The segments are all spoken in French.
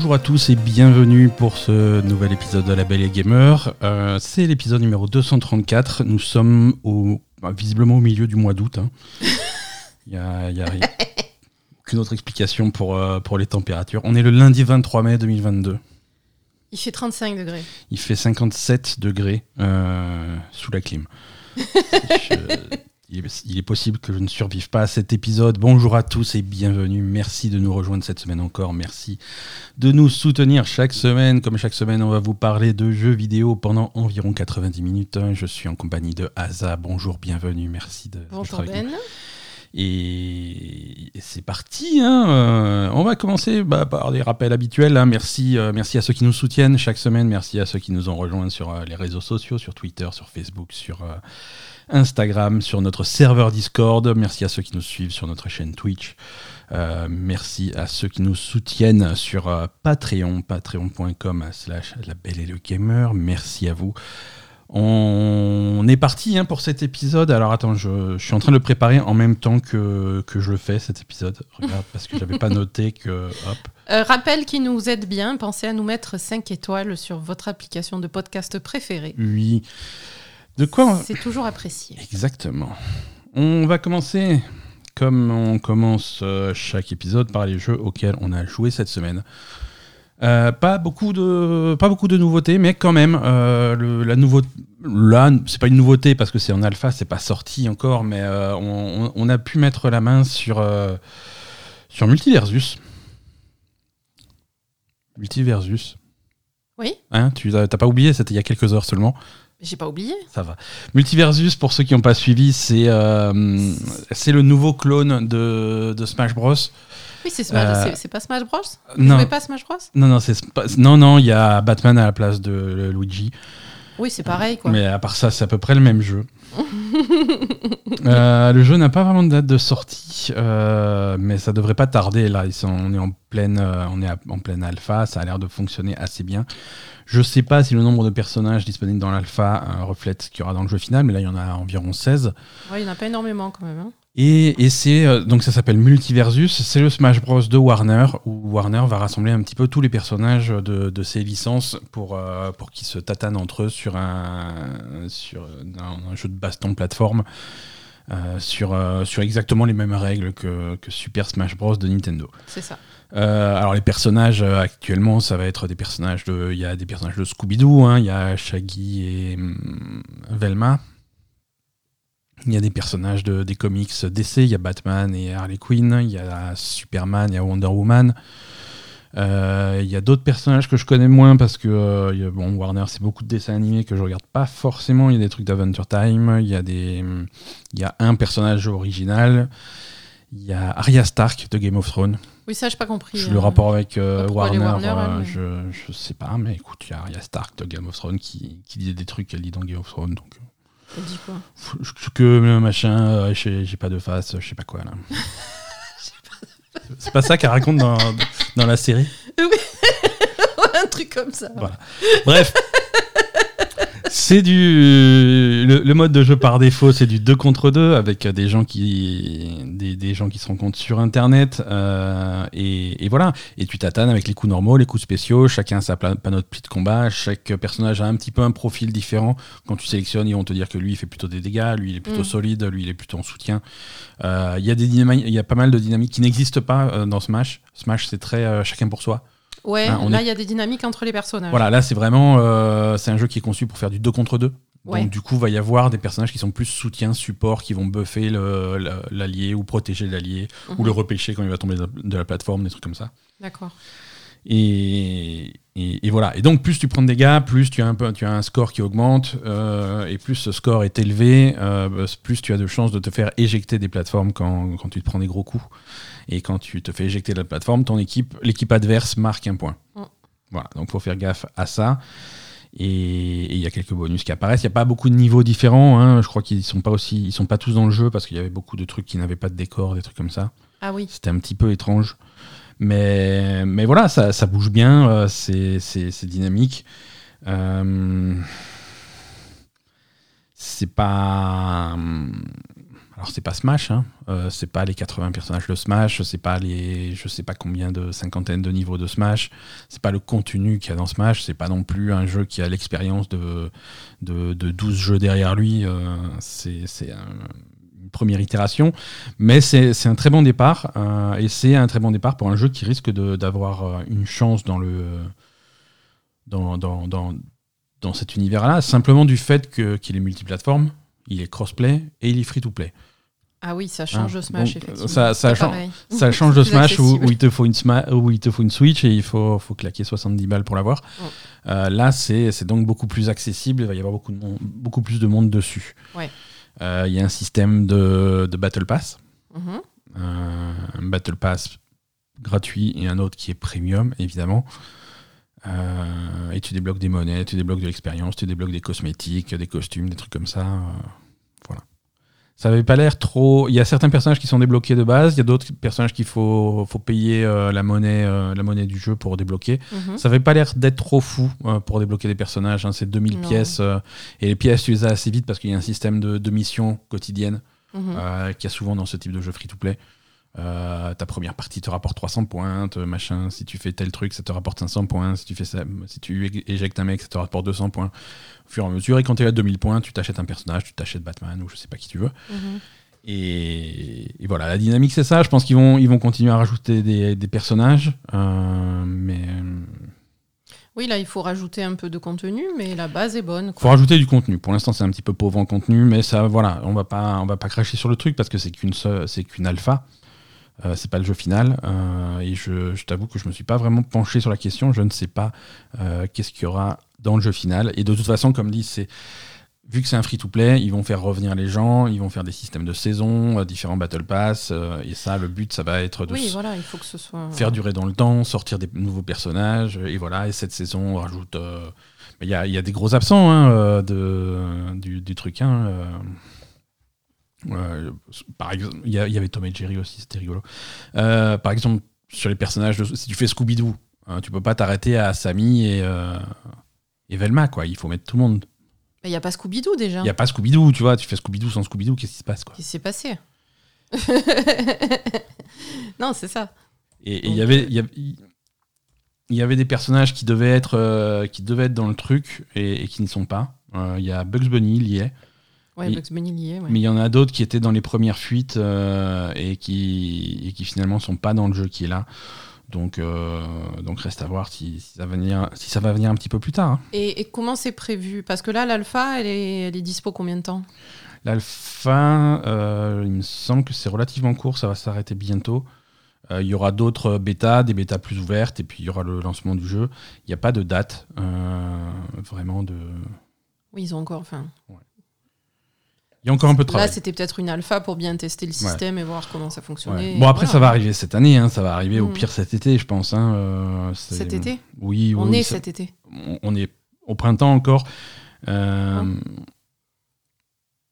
Bonjour à tous et bienvenue pour ce nouvel épisode de La Belle et Gamer. Euh, c'est l'épisode numéro 234. Nous sommes au, bah, visiblement au milieu du mois d'août. hein. Il n'y a, il y a rien- aucune autre explication pour, euh, pour les températures. On est le lundi 23 mai 2022. Il fait 35 degrés. Il fait 57 degrés euh, sous la clim. Je- il, est, il est possible que je ne survive pas à cet épisode. Bonjour à tous et bienvenue. Merci de nous rejoindre cette semaine encore. Merci de nous soutenir chaque semaine. Comme chaque semaine, on va vous parler de jeux vidéo pendant environ 90 minutes. Je suis en compagnie de Asa. Bonjour, bienvenue. Merci de Bonjour. Ben. Et, c'est parti. hein. Euh, on va commencer bah, par des rappels habituels. hein. Merci, euh, merci à ceux qui nous soutiennent chaque semaine. Merci à ceux qui nous ont rejoints sur euh, les réseaux sociaux, sur Twitter, sur Facebook, sur Instagram, sur notre serveur Discord. Merci à ceux qui nous suivent sur notre chaîne Twitch. Euh, merci à ceux qui nous soutiennent sur euh, Patreon, patreon.com slash la belle et le gamer. Merci à vous. On est parti hein, pour cet épisode. Alors attends, je, je suis en train de le préparer en même temps que, que je le fais cet épisode. Regarde, parce que j'avais pas noté que. Hop. Euh, rappel qui nous aide bien, pensez à nous mettre 5 étoiles sur votre application de podcast préférée. Oui. De quoi on- C'est toujours apprécié. Exactement. On va commencer, comme on commence euh, chaque épisode, par les jeux auxquels on a joué cette semaine. Euh, pas beaucoup de pas beaucoup de nouveautés, mais quand même euh, le- la nouveauté. Là, c'est pas une nouveauté parce que c'est en alpha, c'est pas sorti encore, mais euh, on, a pu mettre la main sur sur Multiversus. Multiversus. Oui, Hein, tu t'as pas oublié, c'était il y a quelques heures seulement. J'ai pas oublié. Ça va. Multiversus, pour ceux qui n'ont pas suivi, c'est euh, c'est le nouveau clone de, de Smash Bros. Oui, c'est Smash- Euh, c'est- pas Smash Bros? Non, pas Smash Bros? Non, non, c'est non, non, il y a Batman à la place de Luigi. Oui, c'est pareil quoi. Mais à part ça, c'est à peu près le même jeu. Euh, le jeu n'a pas vraiment de date de sortie, euh, mais ça devrait pas tarder. Là, ils sont, on est en pleine, euh, on est en pleine alpha. Ça a l'air de fonctionner assez bien. Je sais pas si le nombre de personnages disponibles dans l'alpha euh, reflète ce qu'il y aura dans le jeu final, mais là, il y en a environ 16. Ouais, il n'y en a pas énormément quand même. hein. Et, et c'est euh, donc ça s'appelle Multiversus, c'est le Smash Bros de Warner où Warner va rassembler un petit peu tous les personnages de, de ses licences pour euh, pour qu'ils se tatanent entre eux sur un sur un, un jeu de baston plateforme euh, sur euh, sur exactement les mêmes règles que, que Super Smash Bros de Nintendo. C'est ça. Euh, alors les personnages actuellement, ça va être des personnages de, il y a des personnages de Scooby-Doo, hein, il y a Shaggy et hum, Velma. Il y a des personnages de, des comics DC, il y a Batman et Harley Quinn, il y a Superman, il y a Wonder Woman. Euh, il y a d'autres personnages que je connais moins parce que euh, il y a- bon, Warner c'est beaucoup de dessins animés que je regarde pas forcément. Il y a des trucs d'Adventure Time, il y a des, y a un personnage original. Il y a Arya Stark de Game of Thrones. Oui, ça, j'ai pas compris. Je- le rapport avec euh, les Warner, Warner, euh, mais- je, je sais pas, mais écoute, il y a Arya Stark de Game of Thrones qui, qui disait des trucs qu'elle dit dans Game of Thrones. Donc, elle dit quoi? que machin, euh, j'ai pas de face, je sais pas quoi là. C'est pas ça qu'elle raconte dans, dans la série Un truc comme ça. Voilà. Bref. C'est du le, le mode de jeu par défaut, c'est du 2 contre 2 avec des gens qui des, des gens qui se rencontrent sur internet euh, et, et voilà et tu t'attanes avec les coups normaux, les coups spéciaux, chacun a sa panoplie de combat, chaque personnage a un petit peu un profil différent. Quand tu sélectionnes, ils vont te dire que lui il fait plutôt des dégâts, lui il est plutôt Mm. solide, lui il est plutôt en soutien. Euh, Il y a des dynamiques, il y a pas mal de dynamiques qui n'existent pas euh, dans Smash. Smash c'est très euh, chacun pour soi. Ouais, Hein, on là, est- il y a des dynamiques entre les personnages. Voilà, là c'est vraiment euh, c'est un jeu qui est conçu pour faire du 2 contre 2. Ouais. Donc du coup, va y avoir des personnages qui sont plus soutien, support, qui vont buffer l'allié ou protéger l'allié ou Mhm. le repêcher quand il va tomber de de la plateforme, des trucs comme ça. D'accord. Et, et- et voilà. Et donc plus tu prends de dégâts, plus tu as un, peu, tu as un score qui augmente, euh, et plus ce score est élevé, euh, plus tu as de chances de te faire éjecter des plateformes quand, quand tu te prends des gros coups. Et quand tu te fais éjecter de la plateforme, ton équipe, l'équipe adverse marque un point. Mm. Voilà. Donc faut faire gaffe à ça. Et il y a quelques bonus qui apparaissent. Il n'y a pas beaucoup de niveaux différents. hein. Je crois qu'ils sont pas aussi, ils sont pas tous dans le jeu parce qu'il y avait beaucoup de trucs qui n'avaient pas de décor, des trucs comme ça. Ah oui. C'était un petit peu étrange. Mais, mais voilà, ça, ça bouge bien, euh, c'est dynamique. Euh, c'est pas. Alors c'est pas Smash, hein, euh, c'est pas les 80 personnages de Smash, c'est pas les je sais pas combien de cinquantaine de niveaux de Smash, c'est pas le contenu qu'il y a dans Smash, c'est pas non plus un jeu qui a l'expérience de, de, 12 jeux derrière lui, euh, c'est une première itération, mais c'est un très bon départ, euh, et c'est un très bon départ pour un jeu qui risque d'avoir une chance dans le dans, dans, dans, dans cet univers-là, simplement du fait qu'il est multiplateforme, il est crossplay et il est free-to-play. Ah oui, ça change de Smash, effectivement. Ça, ça, ça change de Smash où, il te faut une où il te faut une Switch et il faut, faut claquer 70 balles pour l'avoir. Euh, là, c'est donc beaucoup plus accessible, il va y avoir beaucoup, de beaucoup plus de monde dessus. Ouais. Euh, il y a un système de, de Battle Pass. Euh, un Battle Pass gratuit et un autre qui est premium, évidemment. Et tu débloques des monnaies, tu débloques de l'expérience, tu débloques des cosmétiques, des costumes, des trucs comme ça. voilà ça avait pas l'air trop. Il y a certains personnages qui sont débloqués de base, il y a d'autres personnages qu'il faut, faut payer euh, la, monnaie, euh, la monnaie du jeu pour débloquer. Mhm. Ça avait pas l'air d'être trop fou euh, pour débloquer des personnages. Hein. C'est 2000 pièces. et les pièces, tu les as assez vite parce qu'il y a un système de, de missions quotidiennes mhm. qu'il y a souvent dans ce type de jeu free-to-play. Euh, ta première partie te rapporte 300 points, machin. Si tu fais tel truc, ça te rapporte 500 points. Si tu fais ça, si tu éjectes un mec, ça te rapporte 200 points. Au fur et à mesure, et quand tu es à 2000 points, tu t'achètes un personnage, tu t'achètes Batman ou je sais pas qui tu veux. Mhm. Et, voilà, la dynamique c'est ça. Je pense qu'ils vont, ils vont continuer à rajouter des, personnages, euh, mais. Oui, là, il faut rajouter un peu de contenu, mais la base est bonne. Il faut rajouter du contenu. Pour l'instant, c'est un petit peu pauvre en contenu, mais ça, voilà, on va pas, on va pas cracher sur le truc parce que c'est qu'une, c'est qu'une alpha. Euh, c'est pas le jeu final. Euh, et je, t'avoue que je me suis pas vraiment penché sur la question. Je ne sais pas euh, qu'est-ce qu'il y aura dans le jeu final. Et de toute façon, comme dit, c'est vu que c'est un free-to-play, ils vont faire revenir les gens, ils vont faire des systèmes de saison, différents battle pass, et ça, le but, ça va être de oui, voilà, il faut que ce soit... faire durer dans le temps, sortir des nouveaux personnages, et voilà. Et cette saison, on rajoute, il y a, des gros absents hein, de, du, du, truc. Hein, par exemple, il y, avait Tom et Jerry aussi, c'était rigolo. Euh, par exemple, sur les personnages, si tu fais Scooby-Doo, hein, tu peux pas t'arrêter à Sammy et, euh, et Velma, quoi. Il faut mettre tout le monde. Il n'y a pas Scooby-Doo déjà. Il n'y a pas Scooby-Doo, tu vois. Tu fais Scooby-Doo sans Scooby-Doo, qu'est-ce qui se passe, quoi? Qu'est-ce qui s'est passé? Non, c'est ça. Et il y avait. Il y avait des personnages qui devaient être, euh, qui devaient être dans le truc et, et qui n'y sont pas. Il y a Bugs Bunny, il y est. Ouais, Bugs Bunny lié, Mais il y en a d'autres qui étaient dans les premières fuites euh, et, qui, et qui finalement sont pas dans le jeu qui est là. Donc, euh, donc reste à voir si, ça va venir, si ça va venir un petit peu plus tard. Hein. Et, comment c'est prévu? Parce que là, l'alpha, elle est, elle est dispo combien de temps? L'alpha, euh, il me semble que c'est relativement court, ça va s'arrêter bientôt. Il y aura d'autres bêtas, des bêtas plus ouvertes, et puis il y aura le lancement du jeu. Il n'y a pas de date vraiment de. Oui, ils ont encore. Enfin, il y a encore un peu de travail. Là, c'était peut-être une alpha pour bien tester le système et voir comment ça fonctionnait. Bon, après, ça va arriver cette année, hein, ça va arriver au mm. pire cet été, je pense. Hein, euh, cet été? Oui, On est cet été. On est au printemps encore. Euh...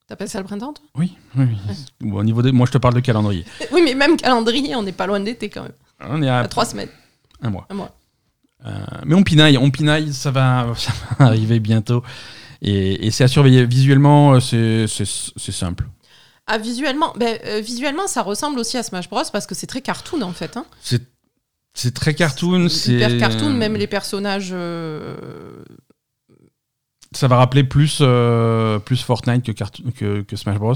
T'appelles ça le printemps, toi? Oui, oui. au niveau de... Moi, je te parle de calendrier. oui, mais même calendrier, on n'est pas loin d'été quand même. On est à... trois semaines. Un mois. Un mois. Euh, mais on pinaille, on pinaille, ça va, ça va arriver bientôt. Et, c'est à surveiller. Visuellement, euh, c'est simple. Ah, visuellement, ben, euh, visuellement, ça ressemble aussi à Smash Bros parce que c'est très cartoon en fait. Hein. C'est très cartoon. C'est hyper cartoon, même les personnages. Euh, ça va rappeler plus, plus Fortnite que, que, que, Smash Bros.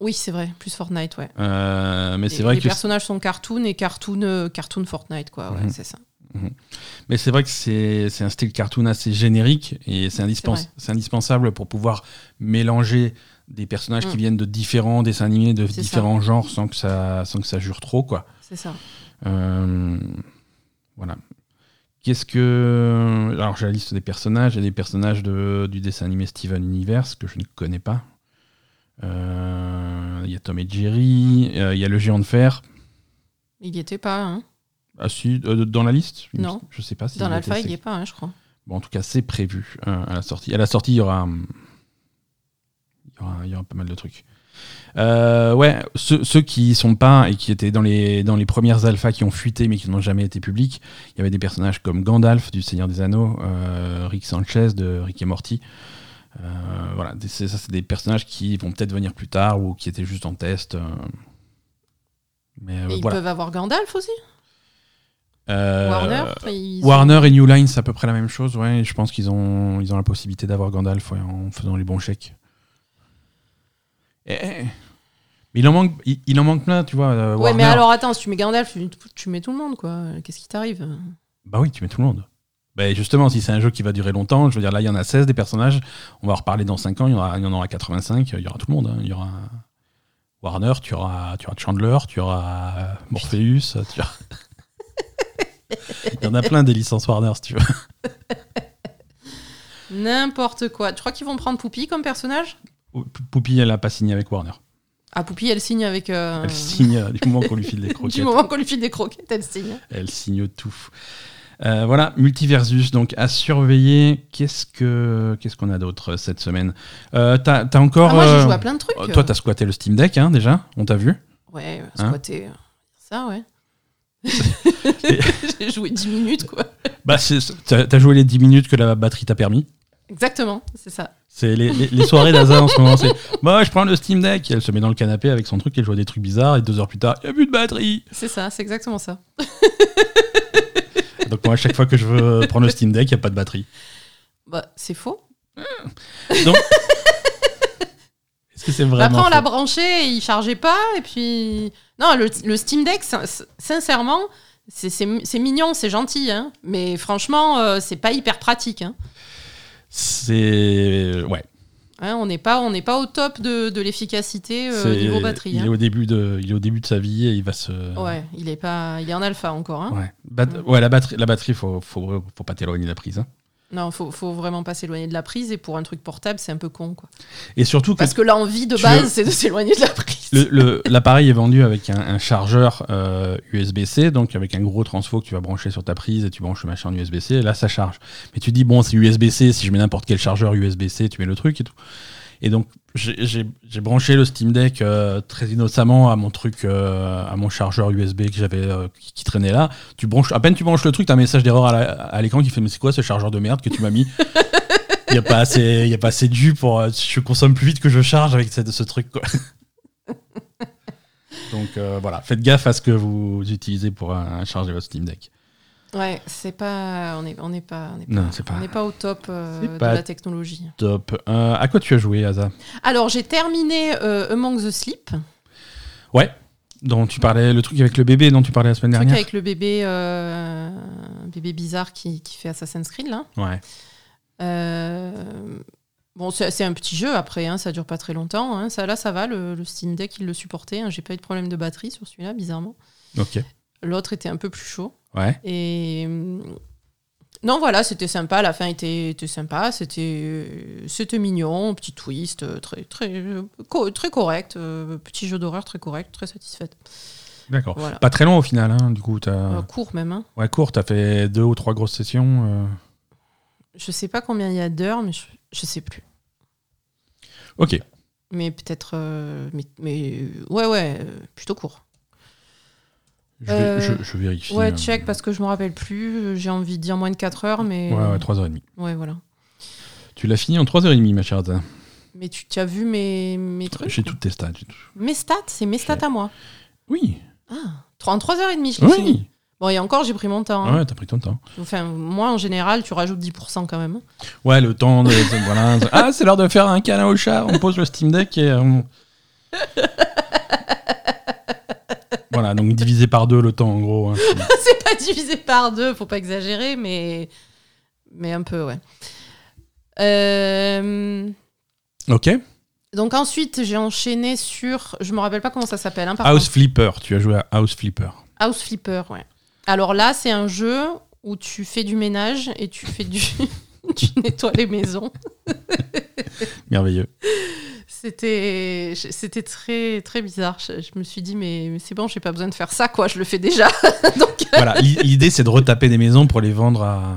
Oui, c'est vrai, plus Fortnite, ouais. mais c'est vrai les que. Les personnages sont cartoon et cartoon, cartoon Fortnite, quoi, ouais, mhm. c'est ça. Mhm. Mais c'est vrai que c'est un style cartoon assez générique et c'est indispensable pour pouvoir mélanger des personnages qui mm. viennent de différents dessins animés, de différents genres sans que, ça, sans que ça jure trop. quoi. C'est ça. Euh, voilà. Qu'est-ce que. Alors, j'ai la liste des personnages. Il y a des personnages de, du dessin animé Steven Universe que je ne connais pas. Euh, il y a Tom et Jerry. Euh, il y a le géant de fer. Il n'y était pas, hein ah si, euh, dans la liste Non. Je sais pas si. Dans l'alpha, il n'y est pas, hein, je crois. Bon, en tout cas, c'est prévu euh, à la sortie. À la sortie, il y aura, il y aura, pas mal de trucs. Euh, ouais, ceux, ceux qui sont pas et qui étaient dans les, dans les premières alphas qui ont fuité mais qui n'ont jamais été publics, il y avait des personnages comme Gandalf du Seigneur des Anneaux, Rick Sanchez de Rick et Morty, voilà, ça, c'est des personnages qui vont peut-être venir plus tard ou qui étaient juste en test. Mais Et ils voilà. peuvent avoir Gandalf aussi? Warner ils- Warner et New Line, c'est à peu près la même chose. Ouais, je pense qu'ils ont, ils ont la possibilité d'avoir Gandalf ouais, en faisant les bons chèques. Eh, eh. Mais il en manque, il, il en manque plein, tu vois. euh, Ouais, mais alors attends, si tu mets Gandalf, tu, tu mets tout le monde, quoi. Qu'est-ce qui t'arrive? Bah oui, tu mets tout le monde. Bah justement, si c'est un jeu qui va durer longtemps, je veux dire, là, il y en a 16 des personnages. On va en reparler dans 5 ans, il y en aura, il y en aura 85. Il y aura tout le monde. hein. Il y aura Warner, tu auras, tu auras Chandler, tu auras euh, Morpheus. Tu auras... il y en a plein des licences Warner, si tu veux. N'importe quoi. Tu crois qu'ils vont prendre Poupie comme personnage? Poupie, elle a pas signé avec Warner. Ah, Poupie, elle signe avec. euh, Elle signe euh, du moment qu'on lui file des Du croquettes. moment qu'on lui file des croquettes, elle signe. Elle signe tout. Euh, voilà, Multiversus, donc à surveiller. Qu'est-ce que qu'est-ce qu'on a d'autre cette semaine? Euh, T'as t'as encore. Ah, moi, j'ai joué à plein de trucs. Toi, t'as squatté le Steam Deck, hein, déjà On t'a vu Ouais, Hein? squatter. euh, ça, ouais. j'ai joué 10 minutes, quoi. Bah, t'as joué les 10 minutes que la batterie t'a permis. Exactement, c'est ça. C'est les, les- les soirées d'Aza en ce moment. C'est bah, je prends le Steam Deck. Elle se met dans le canapé avec son truc, elle joue à des trucs bizarres. Et deux heures plus tard, il n'y a plus de batterie. C'est ça, c'est exactement ça. Donc, moi, à chaque fois que je veux prendre le Steam Deck, il n'y a pas de batterie. Bah, c'est faux. Donc, est-ce que c'est Bah, vraiment. après, on l'a branché, et il chargeait pas, et puis. Non, le, le Steam Deck, sin- sincèrement, c'est- mignon, c'est gentil, hein. Mais franchement, euh, c'est pas hyper pratique, hein. C'est. Ouais. Hein, on n'est pas, on pas au top de, de l'efficacité euh, niveau batterie. Il est, au début de, il est au début de sa vie et il va se. Ouais, il est pas, il est en alpha encore. Ouais. Bat- ouais, la batterie, la batterie, faut, faut, faut pas t'éloigner de la prise. Non, faut, faut vraiment pas s'éloigner de la prise. Et pour un truc portable, c'est un peu con, quoi. Et surtout que Parce que l'envie de base, veux- c'est de s'éloigner de la prise. l'appareil est vendu avec un, un chargeur euh, USB-C, donc avec un gros transfo que tu vas brancher sur ta prise et tu branches le machin en USB-C, et là ça charge. Mais tu dis, bon, c'est USB-C, si je mets n'importe quel chargeur USB-C, tu mets le truc et tout. Et donc, j'ai branché le Steam Deck euh, très innocemment à mon truc, euh, à mon chargeur USB que j'avais euh, qui, qui traînait là. Tu branches, à peine tu branches le truc, t'as un message d'erreur à l'écran qui fait Mais c'est quoi ce chargeur de merde que tu m'as mis Il n'y a, pas assez- y a pas assez de jus pour. Je consomme plus vite que je charge avec ce, ce truc. Quoi. Donc voilà, faites gaffe à ce que vous utilisez pour charger votre Steam Deck. Ouais, c'est pas, on n'est on est pas, on est Non, pas, on n'est pas au top euh, de la technologie. Top. Euh, à quoi tu as joué, Asa Alors, j'ai terminé euh, Among the Sleep, Ouais. Dont tu parlais, le truc avec le bébé dont tu parlais la semaine le truc dernière. avec le bébé, euh, bébé bizarre qui, qui fait Assassin's Creed là. Ouais. Bon, c'est c'est un petit jeu après, hein, ça dure pas très longtemps. hein. Ça, là, ça va, le, le Steam Deck, il le supportait. hein. J'ai pas eu de problème de batterie sur celui-là, bizarrement. Ok. L'autre était un peu plus chaud. Ouais. Et hum, non, voilà, c'était sympa. La fin était, était sympa. C'était, euh, c'était mignon, petit twist, euh, très, très, euh, co- très correct. euh, petit jeu d'horreur très correct, très satisfaite. D'accord. Voilà. Pas très long au final, hein, du coup. Euh, court même. hein. Ouais, court, t'as fait deux ou trois grosses sessions. euh. Je sais pas combien il y a d'heures, mais je, je sais plus. Ok. Mais peut-être. euh, mais, mais euh, ouais, ouais, euh, plutôt court. Je, Euh, je, je vérifie. Ouais, euh, check parce que je me rappelle plus. J'ai envie de dire moins de 4 heures, mais. Ouais, ouais, 3h30. Ouais, voilà. Tu l'as fini en 3h30, ma chère. Mais tu, as vu mes, mes trucs? J'ai toutes tes stats. Mes stats, c'est mes stats à moi. Oui. Ah, trois- en 3h30, je l'ai fini. Oui. Bon, et encore, j'ai pris mon temps. hein. Ouais, t'as pris ton temps. Enfin, moi, en général, tu rajoutes 10% quand même. Ouais, le temps de. voilà. Ah, c'est l'heure de faire un câlin au chat. On pose le Steam Deck et. on- voilà, donc divisé par deux le temps en gros. hein. c'est pas divisé par deux, faut pas exagérer, mais, mais un peu, ouais. Euh, Ok. Donc ensuite, j'ai enchaîné sur... Je me rappelle pas comment ça s'appelle. hein, House contre. Flipper. Tu as joué à House Flipper. House Flipper, ouais. Alors là, c'est un jeu où tu fais du ménage et tu fais du... tu nettoies les maisons. Merveilleux. C'était, c'était très, très bizarre. Je, je me suis dit, mais, mais c'est bon, j'ai pas besoin de faire ça, quoi. Je le fais déjà. Donc, voilà, l'i- l'idée c'est de retaper des maisons pour les vendre à,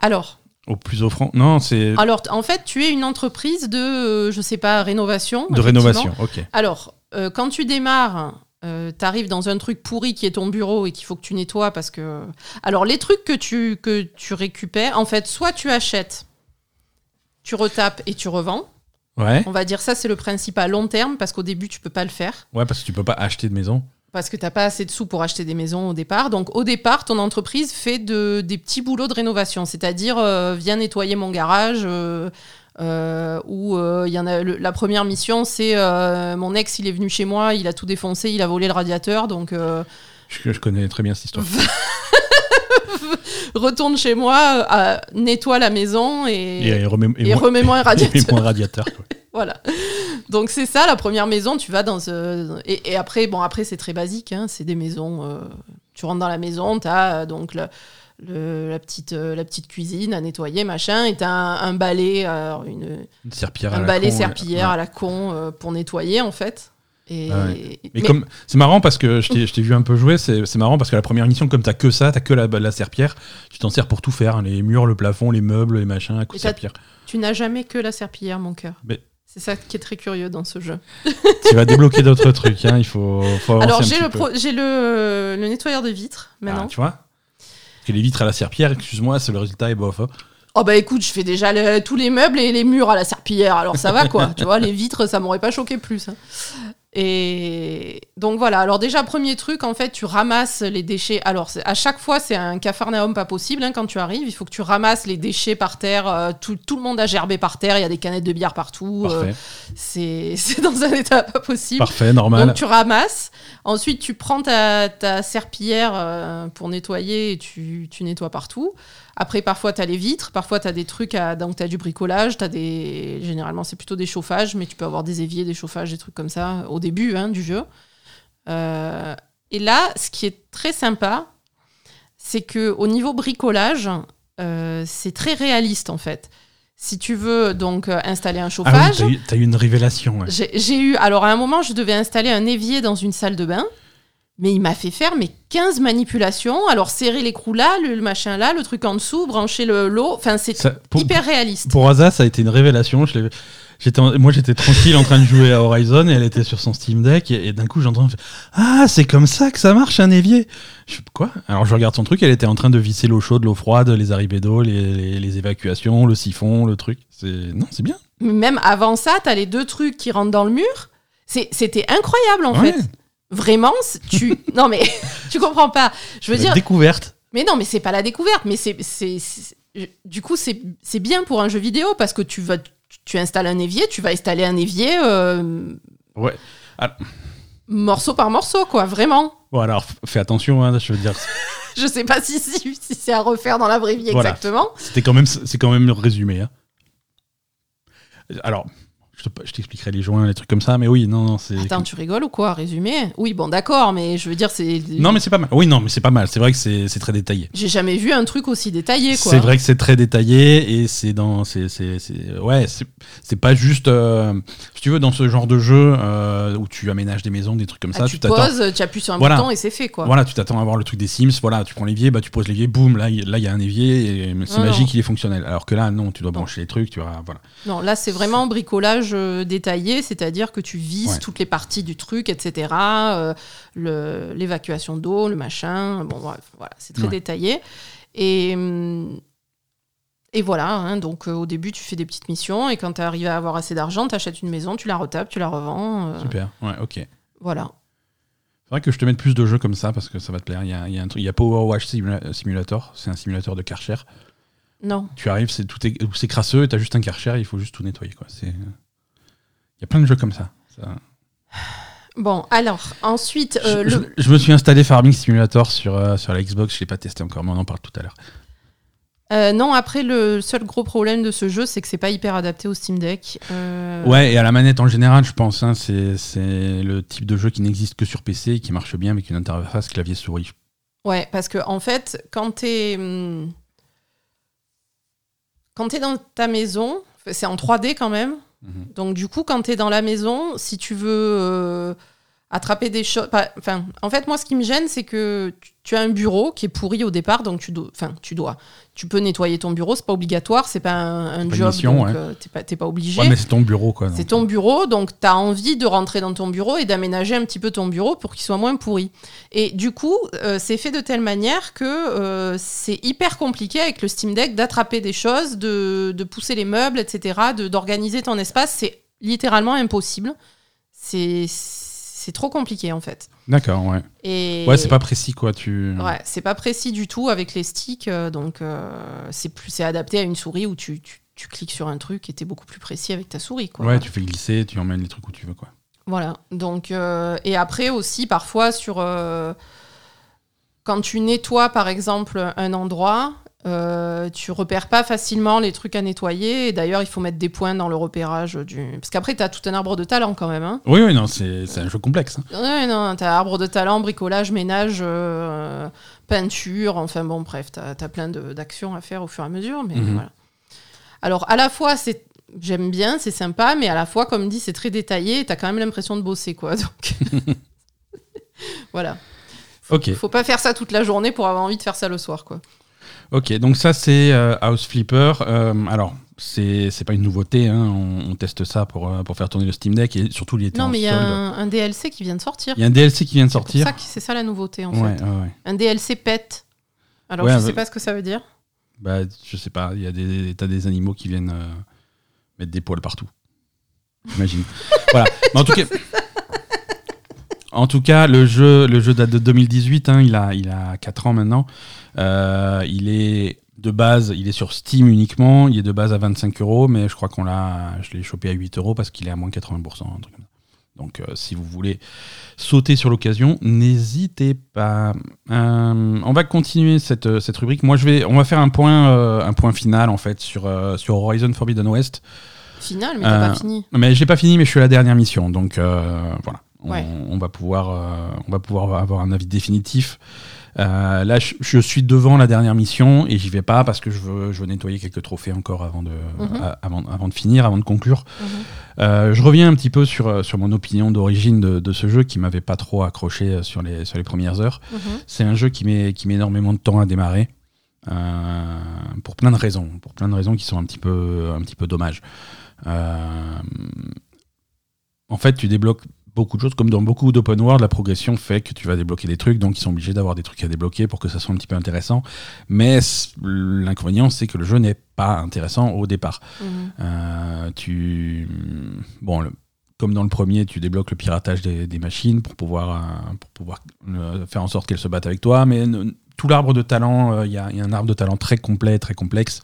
alors, au plus offrant. Non, c'est alors, en fait, tu es une entreprise de, euh, je sais pas, rénovation. de rénovation. Ok. Alors, euh, quand tu démarres, tu arrives dans un truc pourri qui est ton bureau et qu'il faut que tu nettoies parce que. Alors, les trucs que tu, que tu récupères, en fait, soit tu achètes. tu retapes et tu revends. Ouais. On va dire ça, c'est le principe à long terme parce qu'au début, tu peux pas le faire. Ouais, parce que tu peux pas acheter de maison. Parce que tu n'as pas assez de sous pour acheter des maisons au départ. Donc, au départ, ton entreprise fait de, des petits boulots de rénovation. C'est-à-dire, euh, viens nettoyer mon garage. Euh, euh, où il y en a la première mission, c'est mon ex, il est venu chez moi, il a tout défoncé, il a volé le radiateur. Donc. Je, je, connais très bien cette histoire. retourne chez moi, euh, nettoie la maison et, et, remets-moi un radiateur. un radiateur voilà. Donc c'est ça la première maison. Tu vas dans ce... et, après bon après c'est très basique. Hein, c'est des maisons. Euh, tu rentres dans la maison, tu as euh, donc la petite la petite cuisine à nettoyer machin et t'as un, un balai une, serpillière un à balai la serpillière à la con pour nettoyer en fait. Ah mais, comme c'est marrant parce que je t'ai vu un peu jouer, c'est marrant parce que la première mission, comme t'as que ça, t'as que la, la serpillère, tu t'en sers pour tout faire, hein, les murs, le plafond, les meubles, les machins, à coup de serpillère. Tu n'as jamais que la serpillière, mon cœur. C'est ça qui est très curieux dans ce jeu. tu vas débloquer d'autres trucs, hein, il faut, faut Alors j'ai le, le, le, nettoyeur de vitres maintenant. Ah, tu vois? Parce que les vitres à la serpillière, excuse-moi, c'est le résultat est bof. Hein. Oh bah écoute, je fais déjà tous les meubles et les murs à la serpillière, alors ça va quoi. tu vois, les vitres, ça m'aurait pas choqué plus. Hein. Et donc voilà, alors déjà premier truc, en fait, tu ramasses les déchets. Alors à chaque fois, c'est un cafarnaum pas possible hein, quand tu arrives. Il faut que tu ramasses les déchets par terre. Euh, tout, tout, le monde a gerbé par terre, il y a des canettes de bière partout. Euh, c'est dans un état pas possible. Parfait, normal. Donc tu ramasses. Ensuite, tu prends ta, ta serpillière euh, pour nettoyer et tu, tu nettoies partout. Après, parfois, tu as les vitres, parfois, tu as des trucs, à... donc tu as du bricolage, as des... généralement, c'est plutôt des chauffages, mais tu peux avoir des éviers, des chauffages, des trucs comme ça au début hein, du jeu. Euh, et là, ce qui est très sympa, c'est que au niveau bricolage, euh, c'est très réaliste en fait. Si tu veux donc euh, installer un ah chauffage. Ah tu as, eu une révélation. J'ai eu. Alors à un moment, je devais installer un évier dans une salle de bain. Mais il m'a fait faire mes 15 manipulations. Alors, serrer l'écrou là, le, machin là, le truc en dessous, brancher le lot. Enfin, c'est hyper réaliste. Pour Asa, ça a été une révélation. Je moi, j'étais tranquille en train de jouer à Horizon et elle était sur son Steam Deck. Et, d'un coup, j'entends Ah, c'est comme ça que ça marche un évier. Je quoi? Alors, je regarde son truc. Elle était en train de visser l'eau chaude, l'eau froide, les arrivées d'eau, les, les, évacuations, le siphon, le truc. Non, c'est bien. Même avant ça, t'as les deux trucs qui rentrent dans le mur. C'était incroyable en fait. Vraiment, tu. non, mais tu comprends pas. Je veux dire. Découverte. Mais non, mais c'est pas la découverte. Mais c'est. Du coup, c'est bien pour un jeu vidéo parce que tu vas. Tu installes un évier, tu vas installer un évier. Euh, ouais. Morceau par morceau, quoi, vraiment. Bon, alors fais attention, hein, je veux dire. je sais pas si, si, c'est à refaire dans la vraie vie exactement. C'était quand même, c'est quand même résumé. Hein. Alors, je t'expliquerai les joints, les trucs comme ça, mais oui, non, non, c'est. Attends, tu rigoles ou quoi Résumé? Oui, bon, d'accord, mais je veux dire, c'est. Non, mais c'est pas mal. Oui, non, mais c'est pas mal. C'est vrai que c'est très détaillé. J'ai jamais vu un truc aussi détaillé, quoi. C'est vrai que c'est très détaillé et c'est dans. c'est Ouais, c'est pas juste. Euh, si tu veux, dans ce genre de jeu euh, où tu aménages des maisons, des trucs comme ah, ça, tu, tu poses, tu appuies sur un bouton et c'est fait, quoi. Voilà, tu t'attends à voir le truc des Sims. Voilà, tu prends l'évier, bah, tu poses l'évier, boum, là, il y a un évier et c'est magique, il est fonctionnel. Alors que là, non, tu dois brancher les trucs, tu vois. Voilà. Non, là, c'est vraiment bricolage euh, détaillé c'est-à-dire que tu vises toutes les parties du truc, etc. Euh, l'évacuation d'eau, le machin. Bon, voilà, c'est très détaillé. Et, et voilà, hein, donc euh, au début, tu fais des petites missions et quand tu arrives à avoir assez d'argent, tu achètes une maison, tu la retapes, tu la revends. Euh, Super, ouais, ok. Voilà. C'est vrai que je te mette plus de jeux comme ça parce que ça va te plaire. Il y a, il y a un truc, il y a Power Wash Simulator, c'est un simulateur de Karcher. Non. Tu arrives, c'est tout c'est crasseux, tu as juste un Karcher, il faut juste tout nettoyer. Quoi. C'est il y a plein de jeux comme ça. Bon, alors, ensuite. Euh, je, me suis installé Farming Simulator sur, euh, sur la Xbox, je ne l'ai pas testé encore, mais on en parle tout à l'heure. Euh, non, après, le seul gros problème de ce jeu, c'est que c'est pas hyper adapté au Steam Deck. Ouais, et à la manette en général, je pense. Hein, c'est le type de jeu qui n'existe que sur PC et qui marche bien avec une interface clavier-souris. Ouais, parce que en fait, quand tu es. Hum, quand tu es dans ta maison, c'est en 3D quand même. Donc du coup, quand tu es dans la maison, si tu veux euh, attraper des choses. Enfin, en fait, moi, ce qui me gêne, c'est que tu- tu as un bureau qui est pourri au départ, donc tu dois. Enfin, tu dois. Tu peux nettoyer ton bureau, c'est pas obligatoire, c'est pas un, un pas job, mission, donc ouais. euh, t'es pas, obligé. Ouais, mais c'est ton bureau, quoi. C'est ton bureau, donc tu as envie de rentrer dans ton bureau et d'aménager un petit peu ton bureau pour qu'il soit moins pourri. Et du coup, euh, c'est fait de telle manière que euh, c'est hyper compliqué avec le Steam Deck d'attraper des choses, de, de pousser les meubles, etc., d'organiser ton espace. C'est littéralement impossible. C'est c'est trop compliqué en fait. D'accord, ouais. Et Ouais, c'est pas précis, quoi. Tu... Ouais, c'est pas précis du tout avec les sticks, euh, donc euh, c'est plus c'est adapté à une souris où tu, tu, tu cliques sur un truc et t'es beaucoup plus précis avec ta souris. Quoi. Ouais, tu fais glisser, tu emmènes les trucs où tu veux, quoi. Voilà. Donc, euh, et après aussi, parfois, sur. euh, quand tu nettoies, par exemple, un endroit, euh, tu repères pas facilement les trucs à nettoyer. Et d'ailleurs, il faut mettre des points dans le repérage du. Parce qu'après, tu as tout un arbre de talent quand même. Hein. Oui, oui, non, c'est c'est un jeu complexe. hein. Ouais, non, tu as arbre de talent, bricolage, ménage, euh, peinture. Enfin bon, bref, tu as, plein de- d'actions à faire au fur et à mesure. Mais Mhm. voilà. Alors, à la fois, c'est. J'aime bien, c'est sympa, mais à la fois, comme dit, c'est très détaillé et t'as quand même l'impression de bosser, quoi. Donc, voilà. Ok, Faut pas faire ça toute la journée pour avoir envie de faire ça le soir, quoi. Ok. Donc ça, c'est euh, House Flipper. Euh, alors, c'est pas une nouveauté. hein, On, on teste ça pour, euh, pour faire tourner le Steam Deck et surtout il était Non, mais il y a un, un DLC qui vient de sortir. Il y a un DLC qui vient de sortir. ça c'est ça la nouveauté, en Ouais, fait. ouais, ouais. Un DLC pet. Alors, je mais- sais pas ce que ça veut dire. Bah, je sais pas. Il y a des t'as des animaux qui viennent euh, mettre des poils partout. J'imagine. voilà. Mais en tout cas. En tout cas, le jeu, le jeu date de 2018. hein, il a, il a 4 ans maintenant. Euh, il est de base, il est sur Steam uniquement. Il est de base à 25 euros, mais je crois qu'on l'a, je l'ai chopé à 8 euros parce qu'il est à moins 80%. un truc comme ça. Donc, euh, si vous voulez sauter sur l'occasion, n'hésitez pas. Euh, on va continuer cette, cette rubrique. Moi, je vais, on va faire un point, euh, un point final en fait sur, sur Horizon Forbidden West. Final, mais t'as pas fini. Mais j'ai pas fini, mais je suis à la dernière mission, donc voilà. On, Ouais. on va pouvoir, euh, on va pouvoir avoir un avis définitif. Euh, là, je, je suis devant la dernière mission et j'y vais pas parce que je veux, je veux nettoyer quelques trophées encore avant de, Mhm. avant, avant de finir, avant de conclure. Mhm. Euh, je reviens un petit peu sur, sur mon opinion d'origine de, de ce jeu qui m'avait pas trop accroché sur les, sur les premières heures. Mhm. C'est un jeu qui met, qui met énormément de temps à démarrer. pour plein de raisons, pour plein de raisons qui sont un petit peu, un petit peu dommages. En fait, tu débloques beaucoup de choses, comme dans beaucoup d'open world, la progression fait que tu vas débloquer des trucs, donc ils sont obligés d'avoir des trucs à débloquer pour que ça soit un petit peu intéressant. Mais l'inconvénient, c'est que le jeu n'est pas intéressant au départ. Mhm. Euh, tu bon le- comme dans le premier tu débloques le piratage des, des machines pour pouvoir euh, pour pouvoir euh, faire en sorte qu'elles se battent avec toi mais ne- tout l'arbre de talent il y, a il y a un arbre de talent très complet très complexe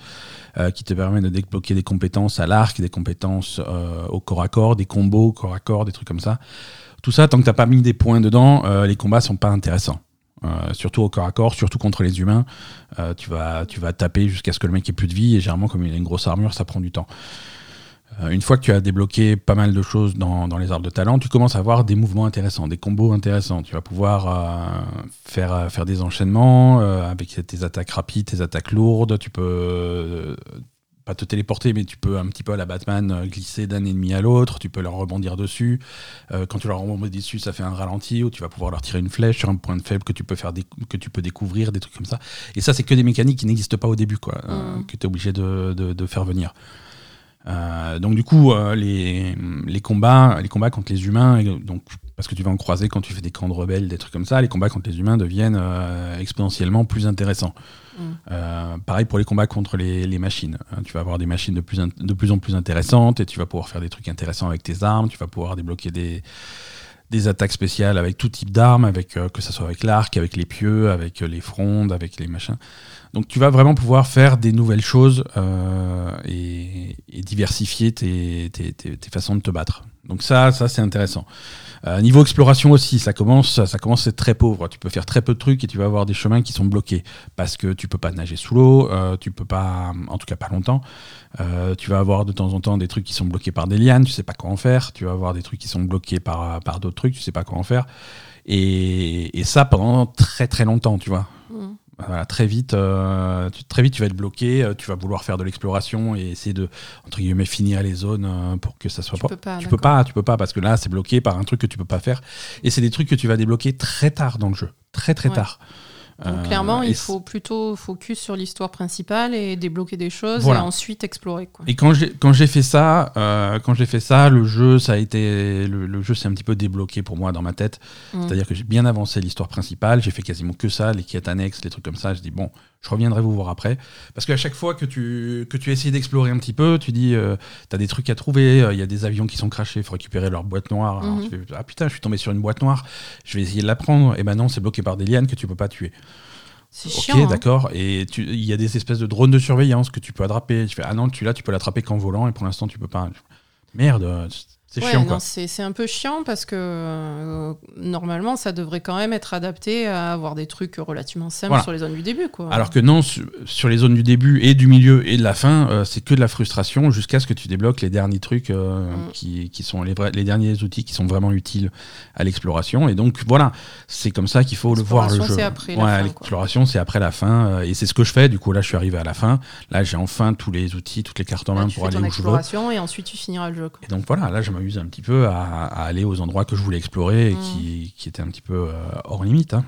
euh, qui te permet de débloquer des compétences à l'arc des compétences euh, au corps à corps des combos au corps à corps des trucs comme ça. Tout ça tant que t'as pas mis des points dedans euh, les combats sont pas intéressants. Surtout au corps à corps, surtout contre les humains, tu, vas, tu vas taper jusqu'à ce que le mec ait plus de vie, et généralement, comme il a une grosse armure, ça prend du temps. Euh, une fois que tu as débloqué pas mal de choses dans, dans les arbres de talent, tu commences à avoir des mouvements intéressants, des combos intéressants. Tu vas pouvoir euh, faire, euh, faire des enchaînements euh, avec tes attaques rapides, tes attaques lourdes. Tu peux euh, pas te téléporter, mais tu peux un petit peu à la Batman glisser d'un ennemi à l'autre. Tu peux leur rebondir dessus. Quand tu leur rebondis dessus, ça fait un ralenti où tu vas pouvoir leur tirer une flèche sur un point de faible que tu peux faire que tu peux découvrir, des trucs comme ça. Et ça, c'est que des mécaniques qui n'existent pas au début, quoi, Mhm. que tu es obligé de, de- de faire venir. Euh, donc du coup, euh, les, les combats, les combats contre les humains, donc parce que tu vas en croiser quand tu fais des camps de rebelles, des trucs comme ça, les combats contre les humains deviennent euh, exponentiellement plus intéressants. Mm. Pareil pour les combats contre les, les machines. hein. tu vas avoir des machines de plus, in- de plus en plus intéressantes et tu vas pouvoir faire des trucs intéressants avec tes armes. Tu vas pouvoir débloquer des, des attaques spéciales avec tout type d'armes, avec que ce soit avec l'arc, avec les pieux, avec les frondes, avec les machins. Donc tu vas vraiment pouvoir faire des nouvelles choses euh, et, diversifier tes, façons de te battre. Donc ça, ça c'est intéressant. Euh, niveau exploration aussi, ça commence, ça commence à être très pauvre. Tu peux faire très peu de trucs et tu vas avoir des chemins qui sont bloqués parce que tu peux pas nager sous l'eau, euh, tu peux pas, en tout cas pas longtemps. Euh, tu vas avoir de temps en temps des trucs qui sont bloqués par des lianes, tu sais pas quoi en faire. Tu vas avoir des trucs qui sont bloqués par, d'autres trucs, tu sais pas quoi en faire. Et, ça pendant très très longtemps, tu vois. Mhm. Voilà, très vite, euh, tu, très vite, tu vas être bloqué, euh, tu vas vouloir faire de l'exploration et essayer de entre guillemets finir les zones euh, pour que ça soit Tu pas. peux pas, tu peux pas, tu peux pas parce que là c'est bloqué par un truc que tu peux pas faire et c'est des trucs que tu vas débloquer très tard dans le jeu, très très Ouais. tard. Donc Euh, clairement, il faut plutôt focus sur l'histoire principale et débloquer des choses Voilà. et ensuite explorer. Quoi. Et quand j'ai fait ça, euh, quand j'ai fait ça, le jeu ça a été le, le jeu s'est un petit peu débloqué pour moi dans ma tête. Mm. C'est-à-dire que j'ai bien avancé l'histoire principale, j'ai fait quasiment que ça, les quêtes annexes, les trucs comme ça. Je dis bon, je reviendrai vous voir après, parce qu'à chaque fois que tu que tu essayes d'explorer un petit peu, tu dis euh, t'as des trucs à trouver, euh, il y a des avions qui sont crachés, il faut récupérer leur boîte noire. Mhm. tu fais, ah putain, je suis tombé sur une boîte noire, je vais essayer de la prendre. Et ben non, c'est bloqué par des lianes que tu peux pas tuer. C'est Ok, chiant. hein. d'accord. Et il y a des espèces de drones de surveillance que tu peux attraper. Je fais ah non, tu là tu peux l'attraper qu'en volant et pour l'instant tu peux pas. Merde, c'est Ouais, chiant non, quoi. C'est c'est un peu chiant parce que euh, normalement, ça devrait quand même être adapté à avoir des trucs relativement simples Voilà. sur les zones du début. Quoi. Alors que non, su- sur les zones du début et du milieu et de la fin, euh, c'est que de la frustration jusqu'à ce que tu débloques les derniers trucs euh, Mm. qui, qui sont les, vrais- les derniers outils qui sont vraiment utiles à l'exploration. Et donc voilà, c'est comme ça qu'il faut le voir le L'exploration, jeu. c'est après la quoi. L'exploration, c'est après la fin. et c'est ce que je fais. Du coup, là, je suis arrivé à la fin. Là, j'ai enfin tous les outils, toutes les cartes en main pour aller où je veux. et ensuite tu finiras le jeu. quoi. Et donc voilà, là je m'amuse un petit peu à, à aller aux endroits que je voulais explorer et Mm. qui, qui étaient un petit peu euh, hors limite. hein.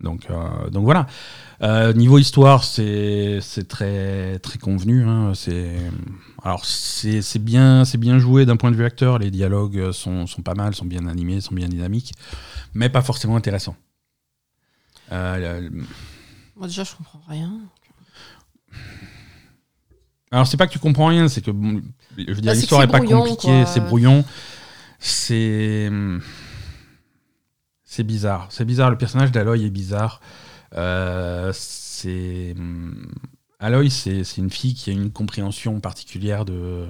Donc, euh, donc voilà. Euh, niveau histoire, c'est très très convenu. hein. C'est alors c'est bien c'est bien joué d'un point de vue acteur. Les dialogues sont, sont pas mal, sont bien animés, sont bien dynamiques, mais pas forcément intéressants. Euh, Moi, déjà, je comprends rien. Alors c'est pas que tu comprends rien, c'est que bon, je veux dire Bah, c'est l'histoire que est c'est pas compliquée, c'est brouillon, c'est c'est bizarre, c'est bizarre. Le personnage d'Aloy est bizarre. Euh, c'est Aloy, c'est c'est une fille qui a une compréhension particulière de,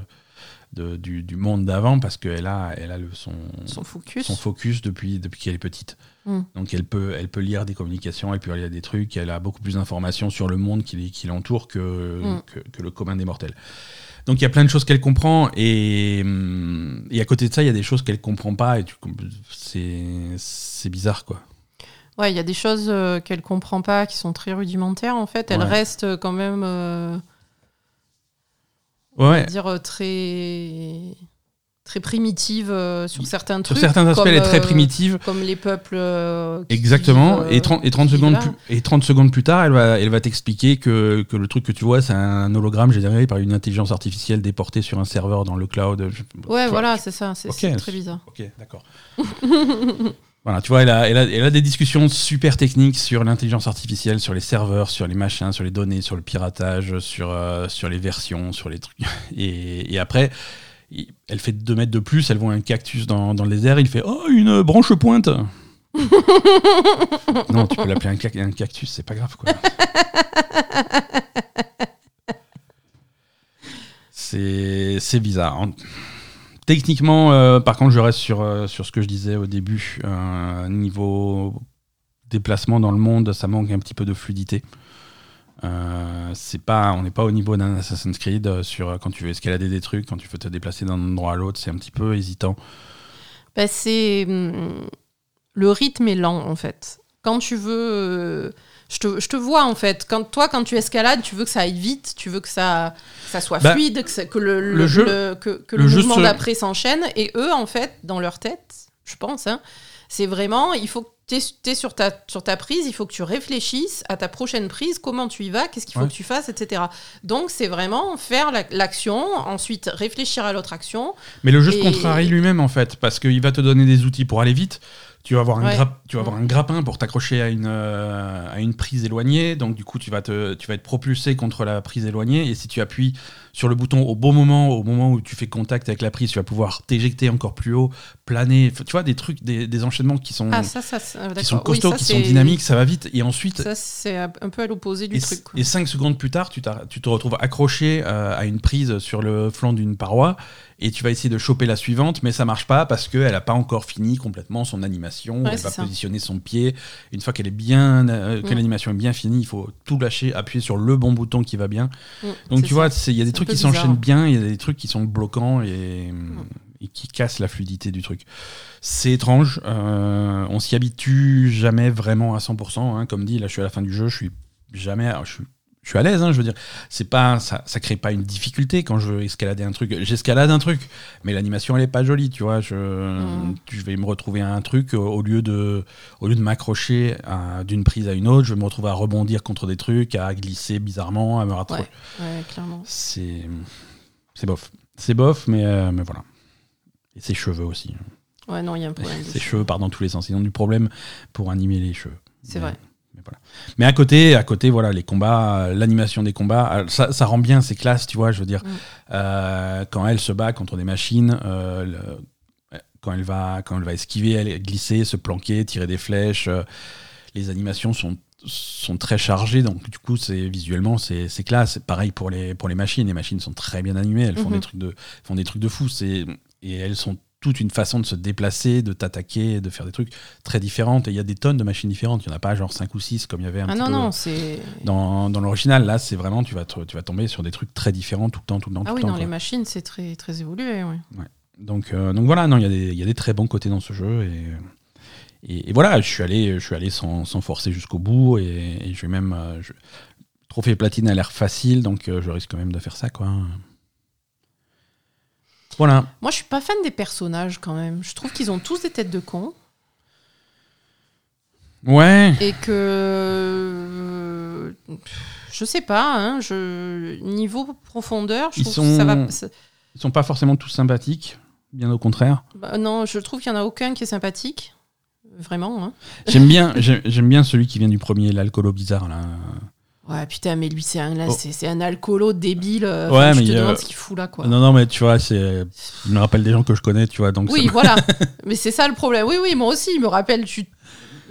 de- du, du monde d'avant parce qu'elle a elle a le, son Son focus. son focus depuis, depuis qu'elle est petite. Mm. Donc elle peut, elle peut lire des communications, elle peut lire des trucs, elle a beaucoup plus d'informations sur le monde qui, qui l'entoure que, Mm. que, que le commun des mortels. Donc il y a plein de choses qu'elle comprend et, hum, et à côté de ça, il y a des choses qu'elle comprend pas et c'est bizarre quoi. Ouais, il y a des choses euh, qu'elle comprend pas qui sont très rudimentaires en fait. Elle Ouais. reste euh, quand même, euh, Ouais, on va dire euh, très très primitive euh, sur certains sur trucs. certains aspects, comme, elle est très euh, primitive. Comme les peuples. euh, Exactement, vivent, et 30, et 30 qui secondes plus, et 30 secondes plus tard, elle va, elle va t'expliquer que, que le truc que tu vois, c'est un hologramme généré par une intelligence artificielle déportée sur un serveur dans le cloud. Je- Ouais, voilà, c'est ça. C'est très bizarre. Ok, d'accord. voilà, tu vois, elle a, elle, a, elle a des discussions super techniques sur l'intelligence artificielle, sur les serveurs, sur les machins, sur les données, sur le piratage, sur, euh, sur les versions, sur les trucs. Et, et après, elle fait deux mètres de plus, elle voit un cactus dans, dans le désert, il fait Oh, une branche pointe Non, tu peux l'appeler un, cac- un cactus, c'est pas grave, quoi. C'est c'est bizarre. En- Techniquement, euh, par contre, je reste sur, euh, sur ce que je disais au début. Euh, niveau déplacement dans le monde, ça manque un petit peu de fluidité. Euh, c'est pas, on n'est pas au niveau d'un Assassin's Creed euh, sur euh, quand tu veux escalader des trucs, quand tu veux te déplacer d'un endroit à l'autre, c'est un petit peu hésitant. Bah, c'est hum, le rythme est lent en fait. Quand tu veux, je te, je te vois en fait. Quand toi, quand tu escalades, tu veux que ça aille vite, tu veux que ça, que ça soit Bah, fluide, que, le, le, le jeu- le- que, que le mouvement se- d'après s'enchaîne. Et eux, en fait, dans leur tête, je pense, hein, c'est vraiment, il faut tu es, sur, ta, sur ta prise, il faut que tu réfléchisses à ta prochaine prise, comment tu y vas, qu'est-ce qu'il faut Ouais. que tu fasses, etc. Donc c'est vraiment faire la- l'action, ensuite réfléchir à l'autre action. Mais le jeu se contrarie lui-même en fait, parce qu'il va te donner des outils pour aller vite. Tu vas avoir un, Ouais. grapp- tu vas avoir un grappin pour t'accrocher à une, euh, à une prise éloignée, donc du coup tu vas, te, tu vas être propulsé contre la prise éloignée, et si tu appuies sur le bouton au bon moment, au moment où tu fais contact avec la prise, tu vas pouvoir t'éjecter encore plus haut, planer, tu vois, des trucs, des, des enchaînements qui sont, Ah ça, ça, c'est- qui sont Oui, costauds, ça, qui sont dynamiques, ça va vite, et ensuite... Ça, c'est un peu à l'opposé du Et, truc. quoi. et cinq secondes plus tard, tu, tu te retrouves accroché euh, à une prise sur le flanc d'une paroi et tu vas essayer de choper la suivante, mais ça marche pas parce qu'elle n'a pas encore fini complètement son animation. Ouais, elle va ça. positionner son pied. Une fois qu'elle est bien, euh, que Mm. l'animation est bien finie, il faut tout lâcher, appuyer sur le bon bouton qui va bien. Mm, Donc tu vois, ça. il y a des trucs qui s'enchaînent bien, il y a des trucs qui sont bloquants et, et qui casse la fluidité du truc. C'est étrange, euh, on s'y habitue jamais vraiment à 100%. hein. Comme dit, là je suis à la fin du jeu, je suis jamais, alors, je suis, je suis à l'aise, hein, je veux dire. C'est pas, ça, ça crée pas une difficulté quand je veux escalader un truc. J'escalade un truc, mais l'animation elle est pas jolie, tu vois. Je, Mhm. je vais me retrouver à un truc au, au lieu de, au lieu de m'accrocher à- d'une prise à une autre, je vais me retrouver à rebondir contre des trucs, à glisser bizarrement, à me rattraper. Ouais, ouais, clairement. C'est, c'est bof. C'est bof, mais, euh, mais voilà. Et ses cheveux aussi. Ouais, non, il y a un problème. Ses cheveux. dans tous les sens. Ils ont du problème pour animer les cheveux. C'est vrai. Mais, voilà. mais à côté, à côté, voilà, les combats, l'animation des combats, euh, ça, ça rend bien, c'est classe, tu vois. Je veux dire, Mm. euh, quand elle se bat contre des machines, euh, le- quand elle va, quand elle va esquiver, elle glisser, se planquer, tirer des flèches, euh, les animations sont sont très chargées, donc du coup, c'est visuellement, c'est classe. C'est Pareil pour les pour les machines. Les machines sont très bien animées. Elles font des trucs de font des trucs de fou. C'est et elles sont toute une façon de se déplacer, de t'attaquer, de faire des trucs très différentes. Et il y a des tonnes de machines différentes. Il n'y en a pas genre 5 ou 6 comme il y avait un Ah petit non, peu non, dans, dans l'original. Là, c'est vraiment, tu vas, te- tu vas tomber sur des trucs très différents tout le temps, tout le temps, Ah tout oui, le temps. non, les machines, c'est très, très évolué. Ouais. Donc, euh, donc voilà, non, il y, a des- il y a des très bons côtés dans ce jeu. Et, et, et voilà, je suis allé, je suis allé sans, sans forcer jusqu'au bout. Et, et je vais même. euh, je- Trophée platine a l'air facile, donc euh, je risque quand même de faire ça, quoi. Voilà. Moi, je suis pas fan des personnages quand même. Je trouve qu'ils ont tous des têtes de cons Ouais. et que. euh, Je sais pas, hein, je... niveau profondeur, je Ils trouve sont- que ça va. Ils sont pas forcément tous sympathiques, bien au contraire. bah, non, je trouve qu'il y en a aucun qui est sympathique. Vraiment. Hein. J'aime bien, j'aime j'aime bien celui qui vient du premier, l'alcoolo bizarre, là. Ouais, putain, mais lui, c'est un, là, Oh. c'est, c'est un alcoolo débile. euh, Ouais, je mais te a- demande ce qu'il fout là, quoi. Non, non, mais tu vois, c'est. Il me rappelle des gens que je connais, tu vois, donc Oui, ça- voilà. Mais c'est ça le problème. Oui, oui, moi aussi, il me rappelle. Je...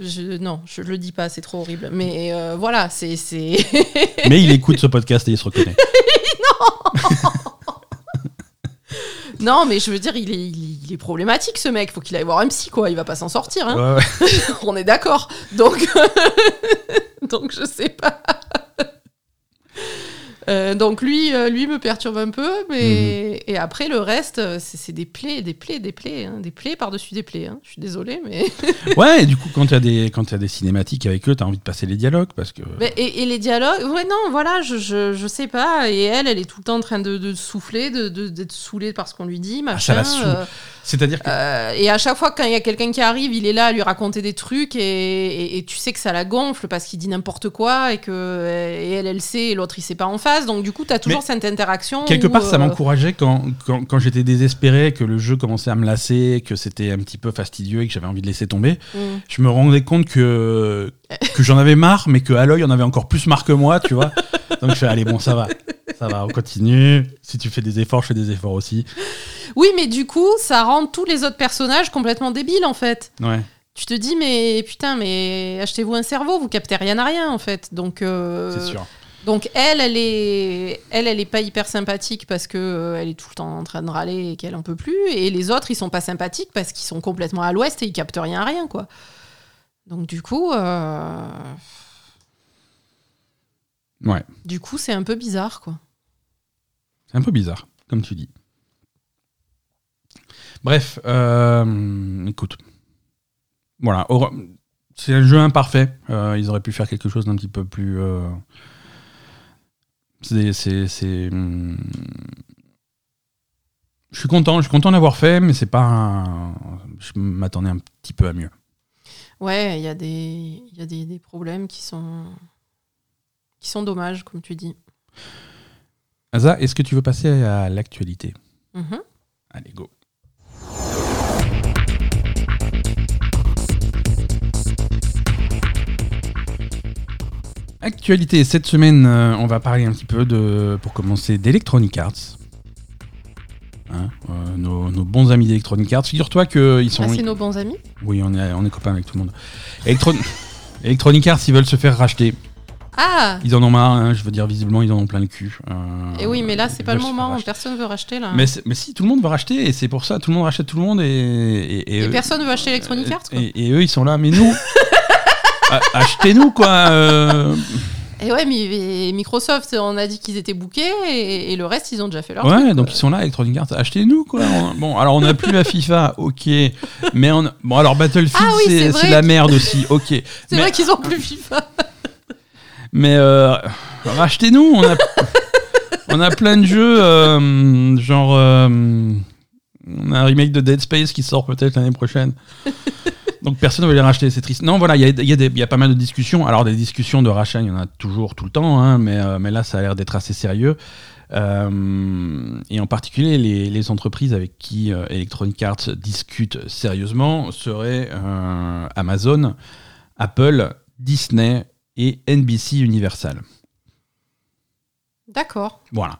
je- Non, je le dis pas, c'est trop horrible. Mais euh, voilà, c'est. c'est... Mais il écoute ce podcast et il se reconnaît. non, mais je veux dire, il est, il est- il est problématique, ce mec. Faut qu'il aille voir un psy, quoi. Il va pas s'en sortir. Hein. Ouais, ouais. On est d'accord. Donc, donc je sais pas. Euh, donc lui, euh, lui me perturbe un peu, mais et après le reste, euh, c'est des plaies, des plaies, des plaies, hein, des plaies par-dessus des plaies. hein. Je suis désolée, mais Ouais, et du coup, quand il y, a des- quand il des cinématiques avec eux, t'as envie de passer les dialogues parce que. Mais- et, et les dialogues, ouais, non, voilà, je, je, je sais pas. Et elle, elle est tout le temps en train de, de souffler, de- de- d'être saoulée par ce qu'on lui dit, Ah, ça machin. la C'est-à-dire que. euh, et à chaque fois, quand il y a quelqu'un qui arrive, il est là à lui raconter des trucs et, et- et tu sais que ça la gonfle parce qu'il dit n'importe quoi et que et elle, elle sait et l'autre, il sait pas en face. Donc, du coup, tu as toujours Mais cette interaction. Quelque où, part, ça euh, m'encourageait quand, quand, quand j'étais désespéré, que le jeu commençait à me lasser, que c'était un petit peu fastidieux et que j'avais envie de laisser tomber. mm. Je me rendais compte que, que j'en avais marre, mais que Aloy en avait encore plus marre que moi, tu vois. Donc je fais, allez, bon, ça va. Ça va, on continue. Si tu fais des efforts, je fais des efforts aussi. Oui, mais du coup, ça rend tous les autres personnages complètement débiles en fait. Ouais. Tu te dis, mais putain, mais achetez-vous un cerveau, vous captez rien à rien en fait. Donc, euh, C'est sûr. Donc elle, elle est, elle, elle est pas hyper sympathique parce que euh, elle est tout le temps en train de râler et qu'elle en peut plus. Et les autres, ils sont pas sympathiques parce qu'ils sont complètement à l'ouest et ils captent rien à rien, quoi. Donc du coup, euh, Ouais. du coup, c'est un peu bizarre, quoi. C'est un peu bizarre, comme tu dis. Bref, euh, écoute. Voilà, c'est un jeu imparfait. Euh, ils auraient pu faire quelque chose d'un petit peu plus. euh, c'est. hum, Je suis content, je suis content d'avoir fait, mais c'est pas. un- Je m'attendais un petit peu à mieux. Ouais, il y a des, il y a des, des problèmes qui sont, qui sont dommages, comme tu dis. Asa, est-ce que tu veux passer à l'actualité? Mhm. Allez, go. Actualité, cette semaine, euh, on va parler un petit peu de, pour commencer, d'Electronic Arts. Hein, euh, nos, nos bons amis d'Electronic Arts. Figure-toi qu'ils sont. Ah, c'est nos bons amis. Oui, on est, on est copains avec tout le monde. Electron- Electronic Arts, ils veulent se faire racheter. Ah. Ils en ont marre, hein, je veux dire, visiblement, ils en ont plein le cul. Euh, Et oui, mais là, c'est pas le moment. Personne veut racheter là. Mais, si, tout le monde veut racheter, et c'est pour ça, tout le monde rachète tout le monde, et... Et, Et personne veut acheter Electronic Arts, quoi. Et, eux, ils sont là, mais nous, achetez-nous, quoi euh. Et ouais, mais Microsoft, on a dit qu'ils étaient bookés et, le reste, ils ont déjà fait leur Ouais, donc ils sont là, Electronic Arts, achetez-nous quoi. bon, alors on n'a plus la FIFA, ok. Mais on bon, alors Battlefield, Ah oui, c'est c'est la merde aussi, ok. C'est Mais- vrai qu'ils ont plus FIFA. Mais euh, rachetez-nous, on a, on a plein de jeux, euh, genre. euh, on a un remake de Dead Space qui sort peut-être l'année prochaine. Donc personne ne veut les racheter, c'est triste. Non, voilà, il y a, il y a des- il y a pas mal de discussions. Alors des discussions de rachat, il y en a toujours tout le temps, hein, mais, euh, mais là ça a l'air d'être assez sérieux. Euh, et en particulier, les, les entreprises avec qui euh, Electronic Arts discute sérieusement seraient Amazon, Apple, Disney et NBC Universal. D'accord. Voilà.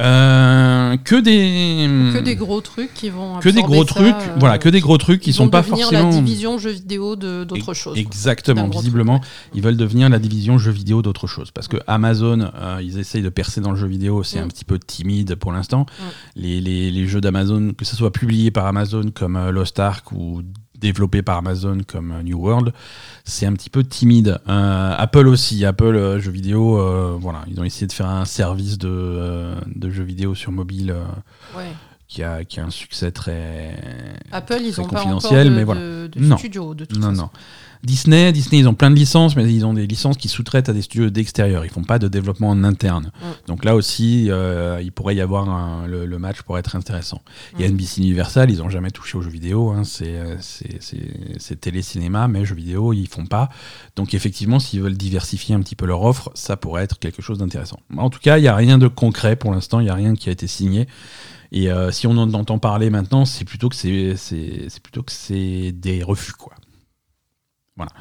Euh, que des Que des gros trucs qui vont. que des gros ça, trucs, euh, voilà, que des gros trucs qui ils sont pas devenir forcément la division jeux vidéo de- d'autres choses. Exactement, visiblement, truc, ils veulent devenir la division jeux vidéo d'autre chose. Parce que Amazon, euh, ils essayent de percer dans le jeu vidéo, c'est Mm. un petit peu timide pour l'instant. Les, les- les jeux d'Amazon, que ce soit publié par Amazon comme Lost Ark ou développé par Amazon comme euh, New World, c'est un petit peu timide. Euh, Apple aussi, Apple euh, jeux vidéo, euh, voilà, ils ont essayé de faire un service de, de jeux vidéo sur mobile Ouais. qui, a, qui a un succès très, Apple, ils ont pas encore confidentiel, de, mais voilà. de, de Non. studio de toute Non, façon. non. Disney, Disney, ils ont plein de licences, mais ils ont des licences qui sous-traitent à des studios d'extérieur. Ils font pas de développement en interne. Mm. Donc là aussi, euh, il pourrait y avoir un- le, le match pourrait être intéressant. A Mm. NBC Universal, ils n'ont jamais touché aux jeux vidéo. hein. C'est euh, c'est- télé-cinéma, mais jeux vidéo, ils font pas. Donc effectivement, s'ils veulent diversifier un petit peu leur offre, ça pourrait être quelque chose d'intéressant. En tout cas, il n'y a rien de concret pour l'instant. Il n'y a rien qui a été signé. Et euh, si on en entend parler maintenant, c'est plutôt que c'est plutôt que c'est des refus, quoi. Voilà.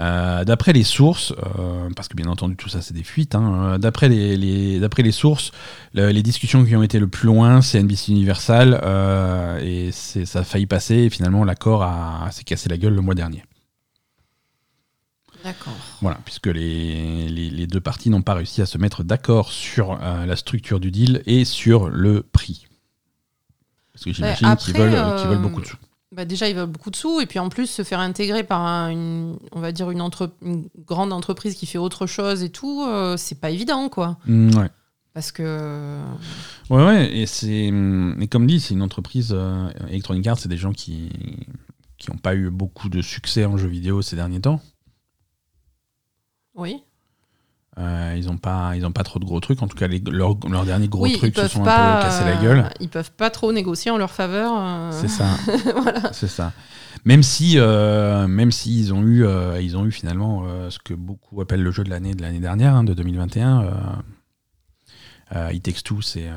Euh, d'après les sources, euh, parce que bien entendu tout ça c'est des fuites, hein, euh, d'après les, les- d'après les sources, le- les discussions qui ont été le plus loin, c'est NBC Universal, et c'est- ça a failli passer, et finalement l'accord a, s'est cassé la gueule le mois dernier. D'accord. Voilà, puisque les, les- les deux parties n'ont pas réussi à se mettre d'accord sur la structure du deal et sur le prix. Parce que j'imagine Ouais, qu'ils veulent, qu'ils veulent beaucoup de sous. Bah déjà, ils veulent beaucoup de sous et puis en plus se faire intégrer par un- une, on va dire une, entre- une grande entreprise qui fait autre chose et tout, euh, c'est pas évident quoi. Mm, ouais. Parce que Ouais, ouais, et c'est. Et comme dit, c'est une entreprise. euh, Electronic Arts, c'est des gens qui qui n'ont pas eu beaucoup de succès en jeu vidéo ces derniers temps. oui, Euh, ils n'ont pas, ils ont pas trop de gros trucs. En tout cas, les, leurs leurs derniers gros oui, ils trucs se sont pas, un peu cassés la euh, gueule. Ils peuvent pas trop négocier en leur faveur. euh, C'est ça. voilà. C'est ça. Même si, euh, même si ils ont eu, euh, ils ont eu finalement euh, ce que beaucoup appellent le jeu de l'année de l'année dernière, hein, de 2021. Euh, euh, It Takes Two, c'est euh,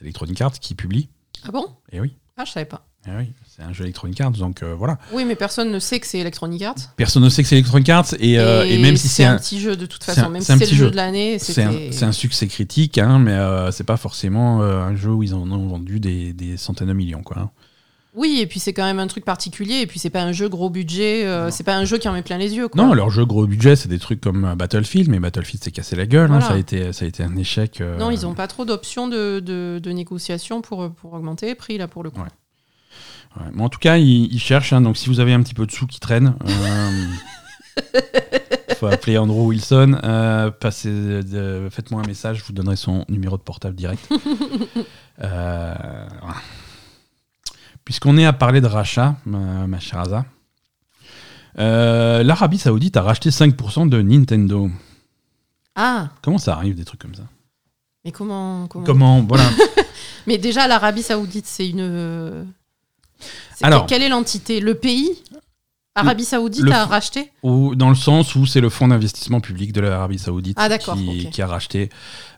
Electronic Arts qui publie. Ah bon? Et oui, Ah, je savais pas. eh oui, c'est un jeu Electronic Arts, donc euh, voilà. Oui, mais personne ne sait que c'est Electronic Arts. Personne ne sait que c'est Electronic Arts et, euh, et même si c'est un un, petit jeu de toute façon, un- même c'est si c'est le jeu jeu. de l'année, c'est un, succès critique, hein, mais euh, c'est pas forcément euh, un jeu où ils en ont vendu des, des centaines de millions, quoi. hein. Oui, et puis c'est quand même un truc particulier, et puis c'est pas un jeu gros budget, c'est pas un jeu qui en met plein les yeux. Quoi. Non, leur jeu gros budget, c'est des trucs comme Battlefield, mais Battlefield s'est cassé la gueule, hein, ça, a été, ça a été un échec. Non, ils n'ont pas trop d'options de, de, de négociation pour, pour augmenter les prix, là, pour le coup. Ouais. Ouais. Mais en tout cas, ils, ils cherchent, hein, donc si vous avez un petit peu de sous qui traînent, euh, faut appeler Andrew Wilson, euh, passez, de- faites-moi un message, je vous donnerai son numéro de portable direct. Euh. Puisqu'on est à parler de rachat, ma, ma chère euh, l'Arabie Saoudite a racheté 5% de Nintendo. Ah, Comment ça arrive des trucs comme ça? Mais comment. comment... Comment Voilà. Mais déjà, l'Arabie Saoudite, c'est une. Alors- quelle est l'entité? Le pays? Arabie Saoudite le a racheté? Ou dans le sens où c'est le fonds d'investissement public de l'Arabie Saoudite Ah, qui, a racheté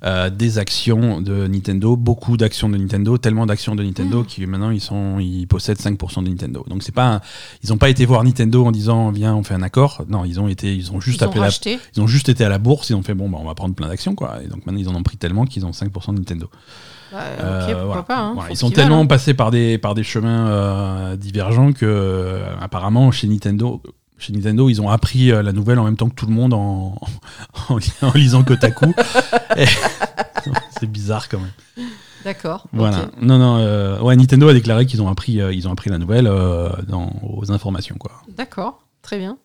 euh, des actions de Nintendo, beaucoup d'actions de Nintendo, tellement d'actions de Nintendo Mm. qu'ils maintenant ils sont ils possèdent 5% de Nintendo. Donc c'est pas un- ils ont pas été voir Nintendo en disant viens on fait un accord. Non, ils ont été ils ont juste Ils ont appelé la- ils ont juste été à la bourse, ils ont fait bon bah on va prendre plein d'actions quoi. Et donc maintenant ils en ont pris tellement qu'ils ont 5% de Nintendo. Bah, Euh, ok, pourquoi voilà. pas. hein, Voilà, ils sont veulent, tellement hein. passés par des, par des chemins euh, divergents que, euh, apparemment, chez Nintendo, chez Nintendo, ils ont appris la nouvelle en même temps que tout le monde en, en, li- en lisant Kotaku. C'est bizarre quand même. D'accord. Voilà. Non, non. euh, ouais, Nintendo a déclaré qu'ils ont appris, euh, ils ont appris la nouvelle euh, dans, aux informations, quoi. D'accord, très bien.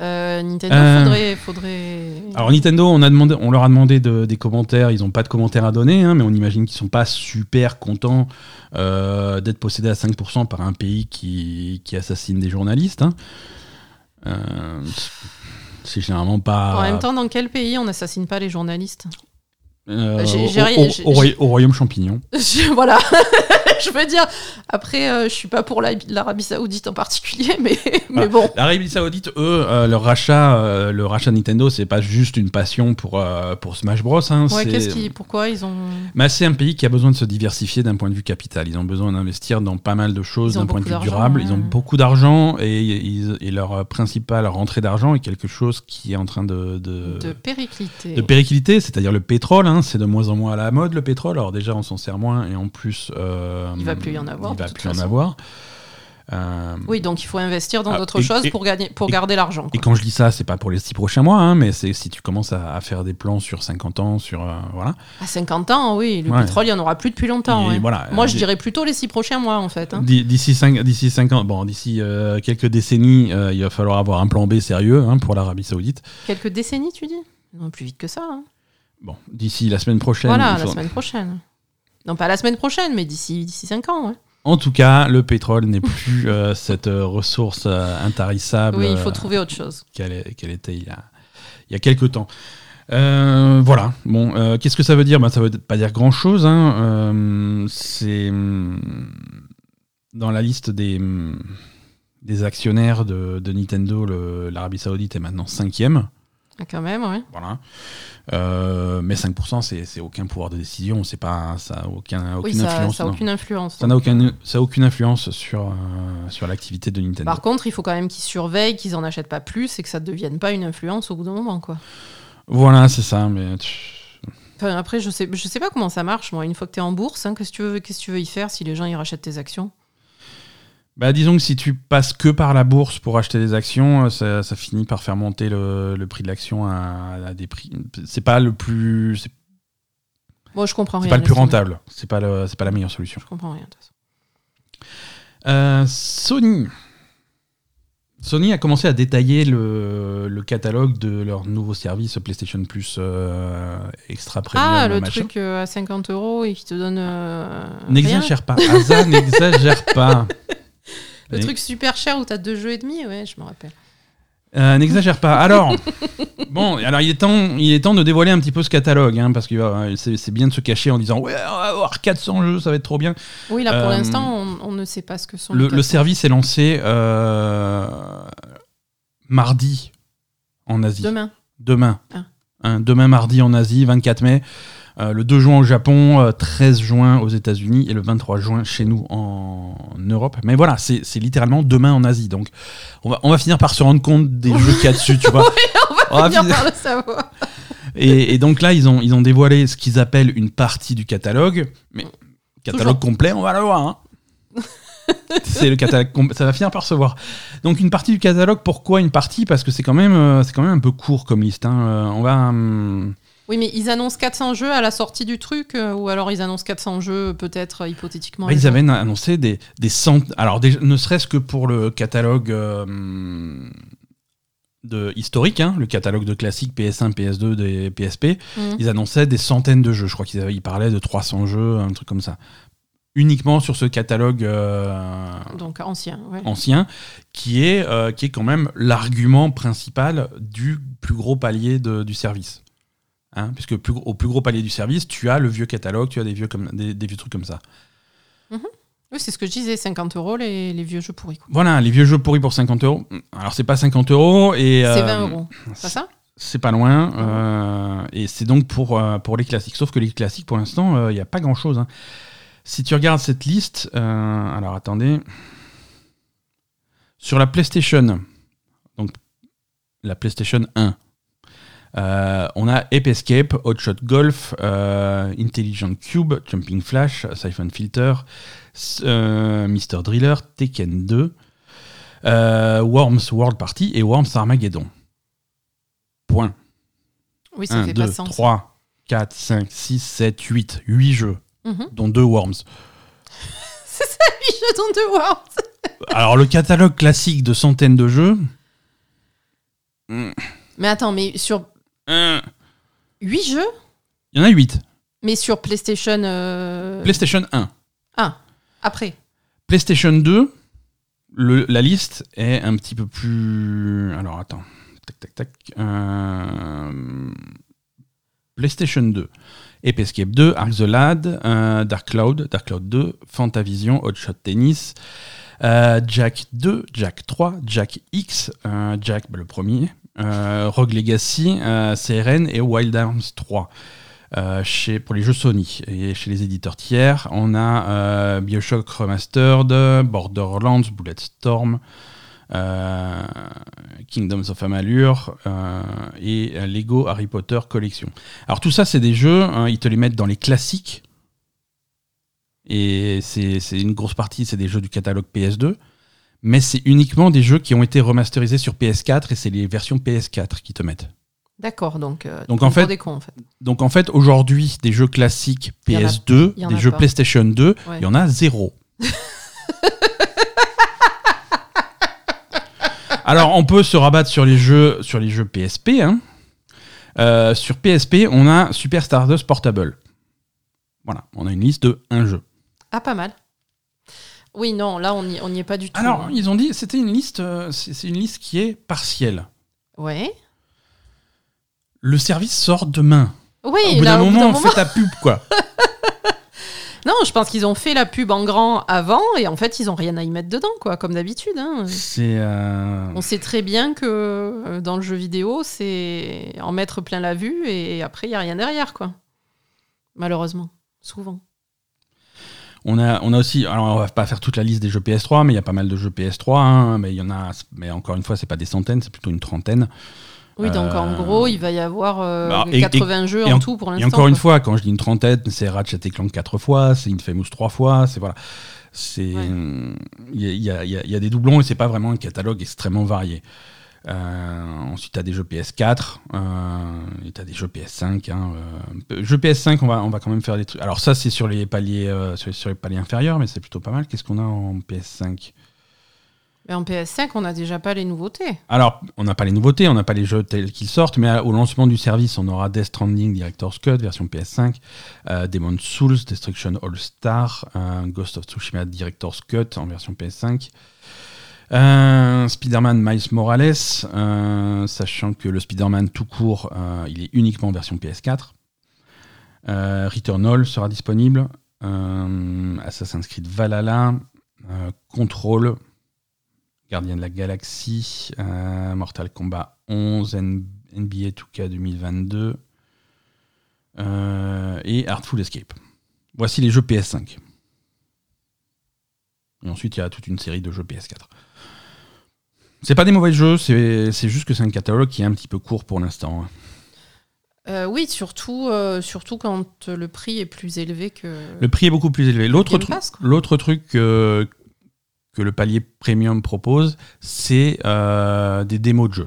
Euh, Nintendo, Euh, faudrait, faudrait. Alors Nintendo, on, a demandé, on leur a demandé de- des commentaires, ils n'ont pas de commentaires à donner, hein, mais on imagine qu'ils sont pas super contents euh, d'être possédés à 5% par un pays qui, qui assassine des journalistes. hein. C'est généralement pas... En même temps, dans quel pays on n'assassine pas les journalistes? Au- au, Royaume Champignon. Voilà. je veux dire, après, euh, je suis pas pour la- l'Arabie Saoudite en particulier, mais, mais Ah. bon. L'Arabie Saoudite, eux, euh, leur rachat, euh, le rachat Nintendo, c'est pas juste une passion pour, euh, pour Smash Bros. hein, Ouais, qu'est-ce qui, pourquoi ils ont. Bah, c'est un pays qui a besoin de se diversifier d'un point de vue capital. Ils ont besoin d'investir dans pas mal de choses d'un point de vue durable. Ils ont beaucoup d'argent et, ils- et leur principale rentrée d'argent est quelque chose qui est en train de, de, De périclité. de péricliter, c'est-à-dire le pétrole. hein. c'est de moins en moins à la mode le pétrole. Alors déjà, on s'en sert moins et en plus, euh, Il va plus y en avoir, Il va plus y en avoir. Euh, Oui, donc il faut investir dans Ah, d'autres choses et- pour, gagner, pour et- garder l'argent. Et quand je dis ça, c'est pas pour les six prochains mois, hein, mais c'est si tu commences à, à faire des plans sur 50 ans, sur euh, voilà. À 50 ans, oui, le Ouais. pétrole, il n'y en aura plus depuis longtemps. Ouais. voilà, Moi, euh, je dirais plutôt les six prochains mois, en fait. hein. D'i- D'ici 5 d'ici cinq ans, bon, d'ici euh, quelques décennies, euh, il va falloir avoir un plan B sérieux hein, pour l'Arabie Saoudite. Quelques décennies, tu dis? Non, plus vite que ça. hein. Bon, d'ici la semaine prochaine. Voilà, il la faut- semaine prochaine. Non, pas la semaine prochaine, mais d'ici d'ici 5 ans. ouais. En tout cas, le pétrole n'est plus euh, cette euh, ressource euh, intarissable Oui, il faut trouver autre chose. qu'elle était il y a, il y a quelques temps. Voilà. Bon, qu'est-ce que ça veut dire? Bah, Ça veut pas dire grand-chose. hein. C'est dans la liste des, des actionnaires de, de Nintendo, l'Arabie Saoudite est maintenant cinquième. Ah, Quand même, ouais. Voilà. Euh, mais 5%, c'est aucun pouvoir de décision, c'est pas, ça n'a aucun, aucune Oui, ça influence. ça a non. aucune influence. Ça n'a aucun, ça a aucune influence sur, euh, sur l'activité de Nintendo. Par contre, il faut quand même qu'ils surveillent, qu'ils en achètent pas plus et que ça ne devienne pas une influence au bout d'un moment, quoi. Voilà, c'est ça. Mais Enfin, après, je sais, je sais pas comment ça marche, moi. Une fois que tu es en bourse, hein, qu'est-ce que tu veux, qu'est-ce que tu veux y faire si les gens ils rachètent tes actions? Bah, disons que si tu passes que par la bourse pour acheter des actions, euh, ça, ça finit par faire monter le, le prix de l'action à, à des prix. C'est pas le plus, c'est Moi, je comprends c'est rien. pas le plus rentable. C'est pas le, c'est pas la meilleure solution. Je comprends rien. de toute façon. Euh, Sony. Sony a commencé à détailler le, le catalogue de leur nouveau service PlayStation Plus euh, extra premium. Ah, le machin. truc euh, à 50 euros et qui te donne. N'exagère pas. Asa, n'exagère pas. Le Et- truc super cher où t'as deux jeux et demi, ouais, je me rappelle. Euh, N'exagère pas. Alors, bon, alors il est temps, il est temps de dévoiler un petit peu ce catalogue, hein, parce que euh, c'est bien de se cacher en disant ouais, on va avoir 400 jeux, ça va être trop bien. Oui, là, pour Euh, l'instant, on, on ne sait pas ce que sont Le, les le 400. service est lancé euh, mardi en Asie. Demain. Demain. Ah. Hein, demain mardi en Asie, 24 mai. Euh, le 2 juin au Japon, euh, 13 juin aux États-Unis et le 23 juin chez nous en Europe. Mais voilà, c'est c'est littéralement demain en Asie. Donc, on va, on va finir par se rendre compte des jeux qu'il y a dessus, tu vois. On va Finir par le savoir. et, et donc là, ils ont, ils ont dévoilé ce qu'ils appellent une partie du catalogue. Mais catalogue complet, on va le voir. hein. c'est le catalogue ça va finir par se voir. Donc une partie du catalogue, pourquoi une partie? Parce que c'est quand même, euh, c'est quand même un peu court comme liste. hein. Euh, on va. hum, Oui, mais ils annoncent 400 jeux à la sortie du truc, euh, ou alors ils annoncent 400 jeux, peut-être, euh, hypothétiquement. bah, ils avaient annoncé des, des centaines. Alors ne serait-ce que pour le catalogue. euh, de historique, hein, le catalogue de classiques PS1, PS2, des PSP, Mhm. ils annonçaient des centaines de jeux. Je crois qu'ils avaient- ils parlaient de 300 jeux, un truc comme ça. Uniquement sur ce catalogue euh, Donc ancien, ouais. ancien, qui est, qui est quand même l'argument principal du plus gros palier de- du service. Hein, puisque plus, au plus gros palier du service, tu as le vieux catalogue, tu as des vieux, comme, des, des vieux trucs comme ça. Oui, c'est ce que je disais, 50 euros les, les vieux jeux pourris. quoi. Voilà, les vieux jeux pourris pour 50 euros. Alors, c'est pas 50 euros et. C'est euh, 20 euros. C'est pas ça? C'est pas loin. euh, et c'est donc pour, euh, pour les classiques. Sauf que les classiques, pour l'instant, il n'y a pas grand chose. Si tu regardes cette liste, euh, alors attendez. Sur la PlayStation, donc la PlayStation 1, euh, on a Ape Escape, Hotshot Golf, euh, Intelligent Cube, Jumping Flash, Siphon Filter, euh, Mr. Driller, Tekken 2, euh, Worms World Party et Worms Armageddon. Point. Oui, ça 1, fait 2, pas sens. 3, 4, 5, 6, 7, 8. 8 jeux, Mhm. dont 2 Worms. C'est ça, les jeux dont deux Worms. Alors, le catalogue classique de centaines de jeux, Mm. Mais attends, mais sur Euh, 8 jeux Il y en a 8. Mais sur PlayStation. euh, PlayStation 1. Ah, après. PlayStation 2, le- la liste est un petit peu plus. Alors attends. Tac, tac, tac. Euh, PlayStation 2. Ape Escape 2, Ark the Lad, euh, Dark Cloud, Dark Cloud 2, Fantavision, Hotshot Tennis, euh, Jack 2, Jack 3, Jack X, euh, Jack bah, le premier, euh, Rogue Legacy, euh, CRN et Wild Arms 3. Euh, chez, pour les jeux Sony et chez les éditeurs tiers, on a euh, Bioshock Remastered, Borderlands, Bulletstorm, euh, Kingdoms of Amalur euh, et euh, Lego Harry Potter Collection. Alors tout ça, c'est des jeux, hein, ils te les mettent dans les classiques. Et c'est une grosse partie, c'est des jeux du catalogue PS2. Mais c'est uniquement des jeux qui ont été remasterisés sur PS4 et c'est les versions PS4 qui te mettent. D'accord, donc. euh, Donc, en fait- pour des cons, en fait. Donc en fait, aujourd'hui, des jeux classiques Il y en a- PS2, il y en des jeux pas. PlayStation 2, il Ouais. y en a zéro. Alors on peut se rabattre sur les jeux, sur les jeux PSP. hein. Euh, sur PSP, on a Super Stardust Portable. Voilà, on a une liste de un jeu. Ah, pas mal. Oui, non, là, on n'y on est pas du tout. Alors hein. ils ont dit, c'était une liste, euh, c'est une liste qui est partielle. Ouais. Le service sort demain. Oui, au bout d'un moment, on fait ta pub quoi. Non, je pense qu'ils ont fait la pub en grand avant et en fait, ils ont rien à y mettre dedans, quoi, comme d'habitude. hein. C'est euh, On sait très bien que euh, dans le jeu vidéo, c'est en mettre plein la vue et après, il n'y a rien derrière, quoi. Malheureusement, souvent. On a, on a aussi, alors on va pas faire toute la liste des jeux PS3, mais il y a pas mal de jeux PS3, hein, mais il y en a, mais encore une fois, c'est pas des centaines, c'est plutôt une trentaine. Oui, donc en Euh, gros, il va y avoir euh, bah, et- 80 jeux et en en- tout pour Et l'instant. encore une fois, quand je dis une trentaine, c'est Ratchet et Clank quatre fois, c'est Infamous trois fois, c'est voilà, c'est, Ouais. il y, a, il y a- il y a- il y a des doublons et c'est pas vraiment un catalogue extrêmement varié. Euh, ensuite, tu as des jeux PS4, euh, et tu as des jeux PS5. Hein, euh, jeux PS5, on va, on va quand même faire des trucs. Alors, ça, c'est sur les paliers, sur, sur les paliers inférieurs, mais c'est plutôt pas mal. Qu'est-ce qu'on a en PS5 Mais en PS5, on n'a déjà pas les nouveautés. Alors, on n'a pas les nouveautés, on n'a pas les jeux tels qu'ils sortent, mais au lancement du service, on aura Death Stranding Director's Cut, version PS5, euh, Demon's Souls, Destruction All Star, euh, Ghost of Tsushima Director's Cut en version PS5, euh, Spider-Man Miles Morales, euh, sachant que le Spider-Man tout court, euh, il est uniquement en version PS4. Euh, Returnal sera disponible, Assassin's Creed Valhalla, Control, Gardien de la Galaxie, Mortal Kombat 11, N- NBA 2K 2022 euh, et Artful Escape. Voici les jeux PS5. Et ensuite, il y a toute une série de jeux PS4. C'est pas des mauvais jeux, c'est juste que c'est un catalogue qui est un petit peu court pour l'instant. hein. Euh, oui, surtout, euh, surtout quand le prix est plus élevé que. Le prix est beaucoup plus élevé. L'autre truc, que, le palier premium propose, c'est euh, des démos de jeux.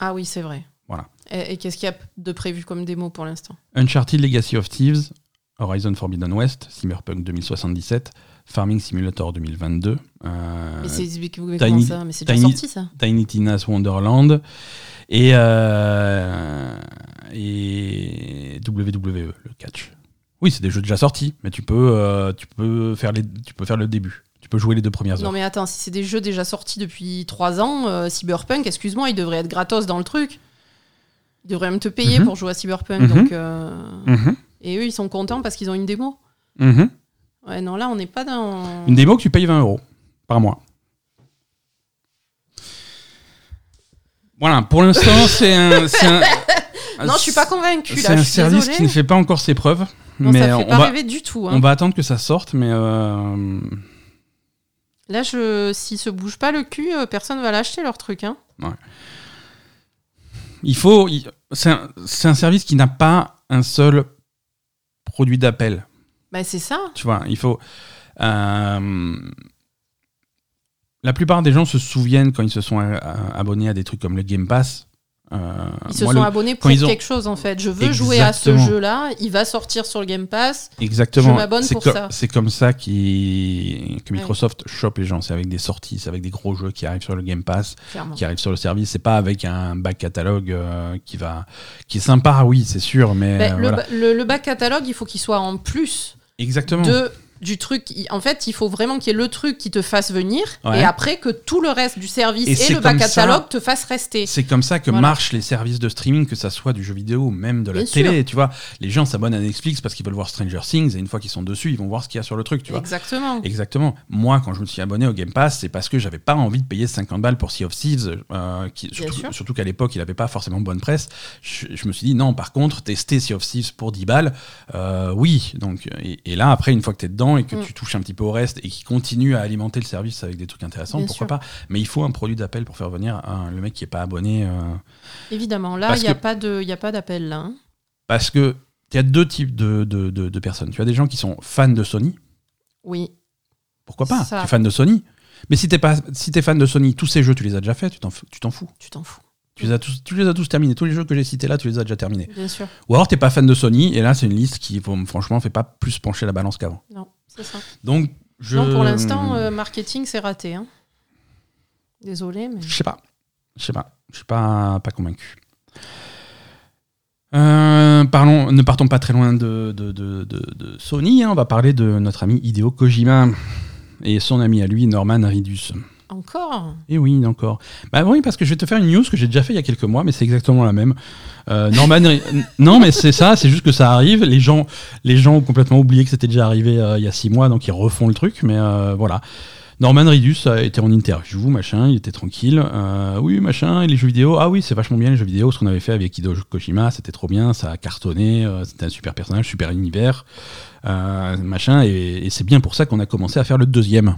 Ah oui, c'est vrai. Voilà. Et, et qu'est-ce qu'il y a de prévu comme démo pour l'instant? Uncharted Legacy of Thieves, Horizon Forbidden West, Cyberpunk 2077, Farming Simulator 2022, euh, Mais c'est Tiny- ça Mais c'est déjà Tiny- sorti ça Tiny Tina's Wonderland et, euh, et WWE, le catch. Oui, c'est des jeux déjà sortis, mais tu peux, euh, tu peux, faire, les, tu peux faire le début. Tu peux jouer les deux premières Non heures. mais attends, si c'est des jeux déjà sortis depuis 3 ans, Cyberpunk, excuse-moi, il devrait être gratos dans le truc. Ils devraient même te payer Mhm. pour jouer à Cyberpunk. Mhm. Donc, Mhm, Et eux, ils sont contents parce qu'ils ont une démo. Ouais, non, là, on n'est pas dans... Une démo que tu payes 20 euros par mois. Voilà, pour l'instant, c'est un. Non, je suis pas convaincue, C'est un service désolée. qui ne fait pas encore ses preuves. Non, mais ça on fait pas va, rêver du tout. hein. on va attendre que ça sorte, mais. euh, Là, je... s'ils se bougent pas le cul, euh, personne va l'acheter leur truc. Hein. il faut. il- C'est un, c'est un service qui n'a pas un seul produit d'appel. Bah, c'est ça. Tu vois, il faut. euh, la plupart des gens se souviennent quand ils se sont euh, abonnés à des trucs comme le Game Pass. Euh, Ils se moi, sont le- abonnés pour ont- quelque chose en fait. Je veux jouer à ce jeu-là, il va sortir sur le Game Pass. Exactement. Je m'abonne pour co- ça. C'est comme ça qui- que Ouais. Microsoft chope les gens. C'est avec des sorties, c'est avec des gros jeux qui arrivent sur le Game Pass, Clairement. qui arrivent sur le service. C'est pas avec un back catalogue euh, qui va, qui est sympa, oui, c'est sûr, mais Ben, euh, le, voilà. ba- le- le back catalogue, il faut qu'il soit en plus Exactement. Du truc. En fait, il faut vraiment qu'il y ait le truc qui te fasse venir Ouais. et après que tout le reste du service Et le ça- catalogue te fasse rester. C'est comme ça que Voilà. marchent les services de streaming, que ça soit du jeu vidéo ou même de la Bien télé. Tu vois, les gens s'abonnent à Netflix parce qu'ils veulent voir Stranger Things et une fois qu'ils sont dessus, ils vont voir ce qu'il y a sur le truc. Tu vois. Exactement. Exactement. Moi, quand je me suis abonné au Game Pass, c'est parce que j'avais pas envie de payer 50 balles pour Sea of Thieves, euh, qui, surtout, qu'à l'époque, il avait pas forcément bonne presse. Je, je me suis dit, non, par contre, tester Sea of Thieves pour 10 balles, euh, oui. Donc, et, et là, après, une fois que tu es dedans et que Mm. tu touches un petit peu au reste et qui continue à alimenter le service avec des trucs intéressants, Bien pourquoi sûr. pas. Mais il faut un produit d'appel pour faire venir un- le mec qui est pas abonné. euh, Évidemment. Là, il n'y a, que- pas de- il y a pas d'appel là. hein. parce que il y a deux types de, de- de- de personnes. Tu as des gens qui sont fans de Sony, Oui. pourquoi pas? Ça. Tu es fan de Sony. Mais si t'es pas, si t'es fan de Sony, tous ces jeux, tu les as déjà faits, tu t'en, tu fous. Tu t'en fous. Tu les, as tous, tu les as tous terminés. Tous les jeux que j'ai cités là, tu les as déjà terminés. Bien sûr. Ou alors t'es pas fan de Sony, et là c'est une liste qui, franchement, fait pas plus pencher la balance qu'avant. Non, ça. Donc, je. Non, pour l'instant, euh, marketing, c'est raté. hein. Désolé, mais. Je sais pas. Je sais pas. Je suis pas, pas convaincu. Euh, parlons, ne partons pas très loin de, de, de- de- de Sony. hein. On va parler de notre ami Hideo Kojima et son ami à lui, Norman Ridus. Encore Et oui, encore. Bah oui, parce que je vais te faire une news que j'ai déjà fait il y a quelques mois, mais c'est exactement la même. Euh, Norman, non, mais c'est ça, c'est juste que ça arrive. Les gens, ont complètement oublié que c'était déjà arrivé euh, il y a six mois, donc ils refont le truc. Mais euh, voilà. Norman Ridus été en interview, machin, il était tranquille. Oui, machin, et les jeux vidéo. Ah oui, c'est vachement bien les jeux vidéo. Ce qu'on avait fait avec Hideo Kojima, c'était trop bien, ça a cartonné, c'était un super personnage, super univers, machin. Et c'est bien pour ça qu'on a commencé à faire le deuxième.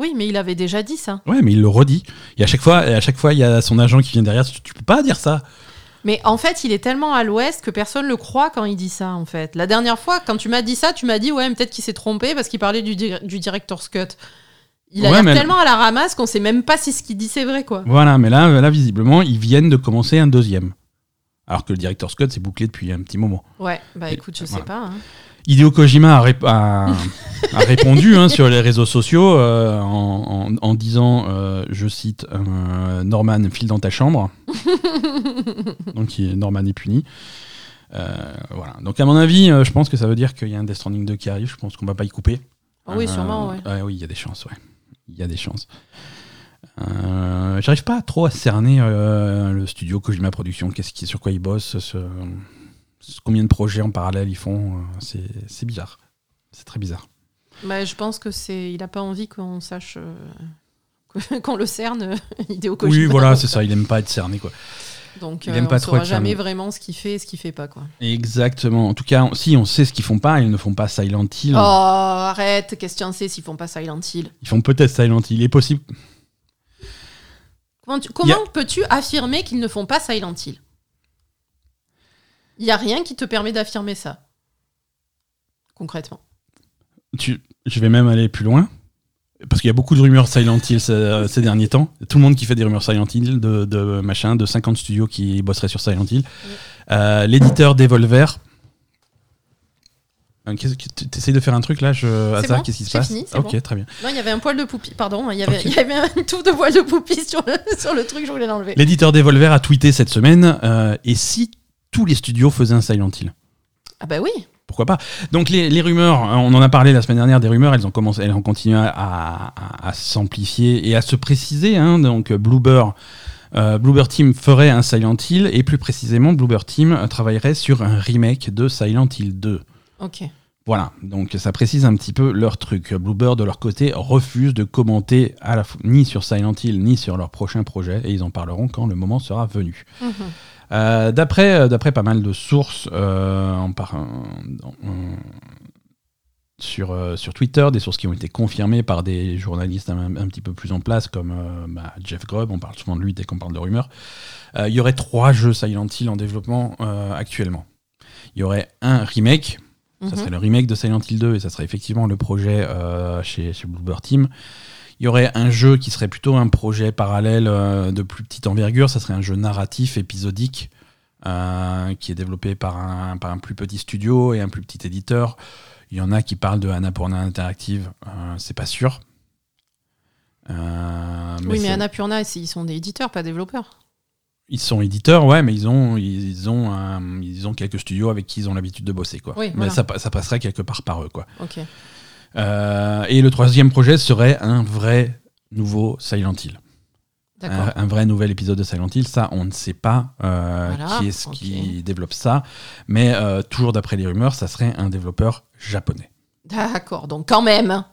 Oui, mais il avait déjà dit ça. Ouais, mais il le redit. Et à chaque fois, à chaque fois, il y a son agent qui vient derrière. Tu, tu peux pas dire ça. Mais en fait, il est tellement à l'ouest que personne le croit quand il dit ça, en fait. La dernière fois, quand tu m'as dit ça, tu m'as dit, ouais, peut-être qu'il s'est trompé parce qu'il parlait du, di- du director's cut. Il a Ouais, l'air tellement à la ramasse qu'on sait même pas si ce qu'il dit c'est vrai, quoi. Voilà, mais là, là, visiblement, ils viennent de commencer un deuxième. Alors que le directeur Scott s'est bouclé depuis un petit moment. Ouais, bah écoute, je sais Voilà. pas. hein. Hideo Kojima a, rép- a- a répondu hein, sur les réseaux sociaux euh, en, en- en disant, euh, je cite, euh, Norman, file dans ta chambre. Donc il- Norman est puni. Voilà. Donc à mon avis, je pense que ça veut dire qu'il y a un Death Stranding 2 qui arrive. Je pense qu'on va pas y couper. Ah oui, sûrement, ouais. oui, il y a des chances, ouais. Il y a des chances. J'arrive pas trop à cerner le studio Kojima Productions, qu'est-ce qui, sur quoi ils bossent, ce- ce- combien de projets en parallèle ils font. euh, c'est c'est bizarre. C'est très bizarre. Bah, je pense que c'est. Il a pas envie qu'on sache. euh, qu'on le cerne, euh, Hideo Kojima. Oui, voilà, c'est ça. Il aime pas être cerné, quoi. Donc, Il euh, aime on trop saura jamais vraiment ce qu'il fait et ce qu'il fait pas, quoi. Exactement. En tout cas, on- si on sait ce qu'ils font pas, ils ne font pas Silent Hill. Oh, arrête, qu'est-ce que tu en sais s'ils font pas Silent Hill Ils font peut-être Silent Hill. Il est possible. Comment, comment peux-tu affirmer qu'ils ne font pas Silent Hill? Il y a rien qui te permet d'affirmer ça. Concrètement. Tu, je vais même aller plus loin. Parce qu'il y a beaucoup de rumeurs Silent Hill ces, ces derniers temps. Tout le monde qui fait des rumeurs Silent Hill, de, de machin, de 50 studios qui bosseraient sur Silent Hill. Euh, L'éditeur Devolver. Euh, qu'est-ce que- tu essayes de faire un truc là je... Hasard, bon, qu'est-ce qui se passe fini, Ok, bon. très bien. Non, il y avait un poil de poupie. Pardon, il y avait, Ok. il y avait de poil de poupie sur le, sur le truc, je voulais l'enlever. L'éditeur Devolver a tweeté cette semaine euh, Et si tous les studios faisaient un Silent Hill Ah bah oui. pourquoi pas? Donc les, les rumeurs, hein, on en a parlé la semaine dernière des rumeurs, elles ont commencé, elles ont continué à, à- à s'amplifier et à se préciser. hein. donc Bluebird, euh, Bluebird Team ferait un Silent Hill et plus précisément Bluebird Team euh, travaillerait sur un remake de Silent Hill 2. Ok. Voilà, donc ça précise un petit peu leur truc. Bluebird, de leur côté, refuse de commenter à la fois, ni sur Silent Hill ni sur leur prochain projet, et ils en parleront quand le moment sera venu. Mhm. Euh, D'après euh, d'après pas mal de sources euh, en par- en- en- sur, sur Twitter, des sources qui ont été confirmées par des journalistes un, un petit peu plus en place, comme bah, Jeff Grubb, on parle souvent de lui dès qu'on parle de rumeurs, il y aurait trois jeux Silent Hill en développement actuellement. Il y aurait un remake, ça Mhm. serait le remake de Silent Hill 2 et ça serait effectivement le projet euh, chez, chez Team. Il y aurait un jeu qui serait plutôt un projet parallèle euh, de plus petite envergure. Ça serait un jeu narratif épisodique euh, qui est développé par un, par un plus petit studio et un plus petit éditeur. Il y en a qui parlent de Annapurna Interactive. Euh, c'est pas sûr. Euh, oui, mais Annapurna, ils sont des éditeurs, pas développeurs. ils sont éditeurs, ouais, mais ils ont, ils ont, ils ont quelques studios avec qui ils ont l'habitude de bosser, quoi. Oui, mais voilà. ça, pa- ça passerait quelque part par eux, quoi. Ok. Euh, et le troisième projet serait un vrai nouveau Silent Hill. Un, un vrai nouvel épisode de Silent Hill. Ça, on ne sait pas euh, Voilà, qui est-ce qui développe ça. Mais euh, toujours d'après les rumeurs, ça serait un développeur japonais. D'accord. Donc, quand même. Hein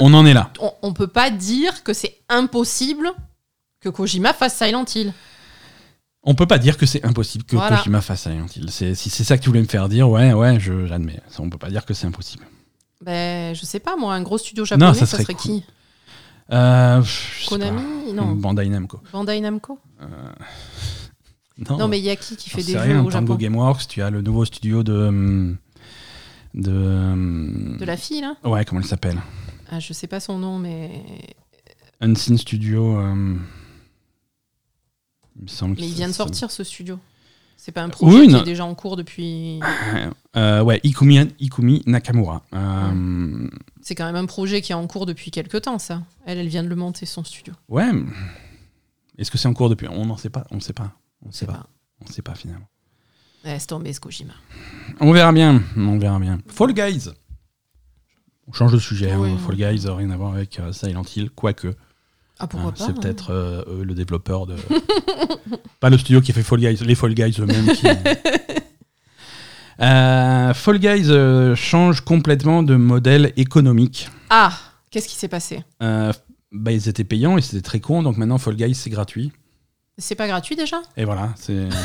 On en est là. on, on peut pas dire que c'est impossible que Kojima fasse Silent Hill. On peut pas dire que c'est impossible que Voilà. Kojima fasse Silent Hill. C'est- Si c'est ça que tu voulais me faire dire, ouais, ouais, je- j'admets. On peut pas dire que c'est impossible. Ben, je sais pas, moi, un gros studio japonais, Non, ça ça serait cool. qui Euh, Konami. Non. Bandai Namco. Bandai Namco Non, Non, mais il y a qui qui fait des sais jeux rien. au Tango Japon Gameworks, tu as le nouveau studio de. hum, De. hum, De la fille, là Ouais, comment elle s'appelle? Ah, Je sais pas son nom, mais. Unseen Studio. euh, Il me semble Mais il vient de sortir ce studio. C'est pas un projet Oui, qui est déjà en cours depuis. Euh, ouais, Ikumi, Ikumi Nakamura. Euh, C'est quand même un projet qui est en cours depuis quelques temps, ça. Elle, elle vient de le monter, son studio. Ouais. Est-ce que c'est en cours depuis? On n'en sait pas. On ne sait pas. On ne sait pas. pas. On ne sait pas finalement. Laisse tomber ce Kojima. On verra bien. On verra bien. Fall Guys. On change de sujet. Oui. hein. Fall Guys n'a rien à voir avec euh, Silent Hill, quoique. Ah, pourquoi hein, pas c'est hein. peut-être euh, eux, le développeur de. pas le studio qui fait Fall Guys, les Fall Guys eux-mêmes. qui- Euh, Fall Guys euh, change complètement de modèle économique. Ah Qu'est-ce qui s'est passé? Euh, bah, ils étaient payants et c'était très con, donc maintenant Fall Guys c'est gratuit. C'est pas gratuit déjà? Et voilà, c'est.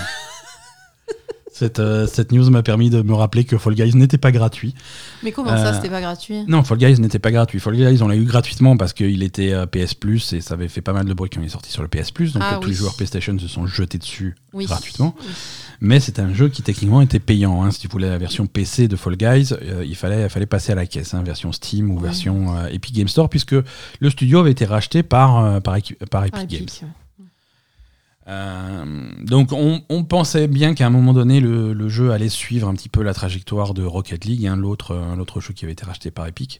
cette, euh, cette news m'a permis de me rappeler que Fall Guys n'était pas gratuit. Mais comment ça, Euh, c'était pas gratuit? Non, Fall Guys n'était pas gratuit. Fall Guys, on l'a eu gratuitement parce qu'il était euh, PS Plus et ça avait fait pas mal de bruit quand il est sorti sur le PS Plus. Donc Ah tous les joueurs PlayStation se sont jetés dessus Oui. gratuitement. Oui. Mais c'était un jeu qui techniquement était payant. hein. Si tu voulais la version PC de Fall Guys, euh, il, fallait, il fallait passer à la caisse, hein, version Steam ou Ouais. version Epic Game Store, puisque le studio avait été racheté par, par, Epic Games. Ouais. Euh, donc on, on pensait bien qu'à un moment donné le, le jeu allait suivre un petit peu la trajectoire de Rocket League, hein, l'autre euh, l'autre jeu qui avait été racheté par Epic.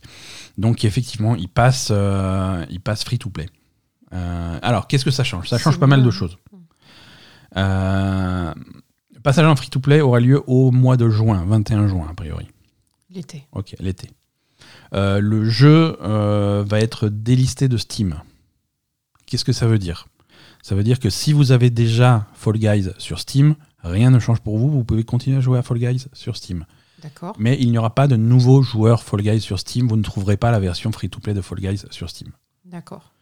Donc effectivement, il passe, euh, il passe free to play. Alors qu'est-ce que ça change? Ça change pas mal de choses. Le passage en free to play aura lieu au mois de juin, 21 juin a priori. L'été. Ok, l'été. Le jeu va être délisté de Steam. Qu'est-ce que ça veut dire? Ça veut dire que si vous avez déjà Fall Guys sur Steam, rien ne change pour vous. Vous pouvez continuer à jouer à Fall Guys sur Steam. D'accord. Mais il n'y aura pas de nouveaux joueurs Fall Guys sur Steam. Vous ne trouverez pas la version free-to-play de Fall Guys sur Steam. D'accord.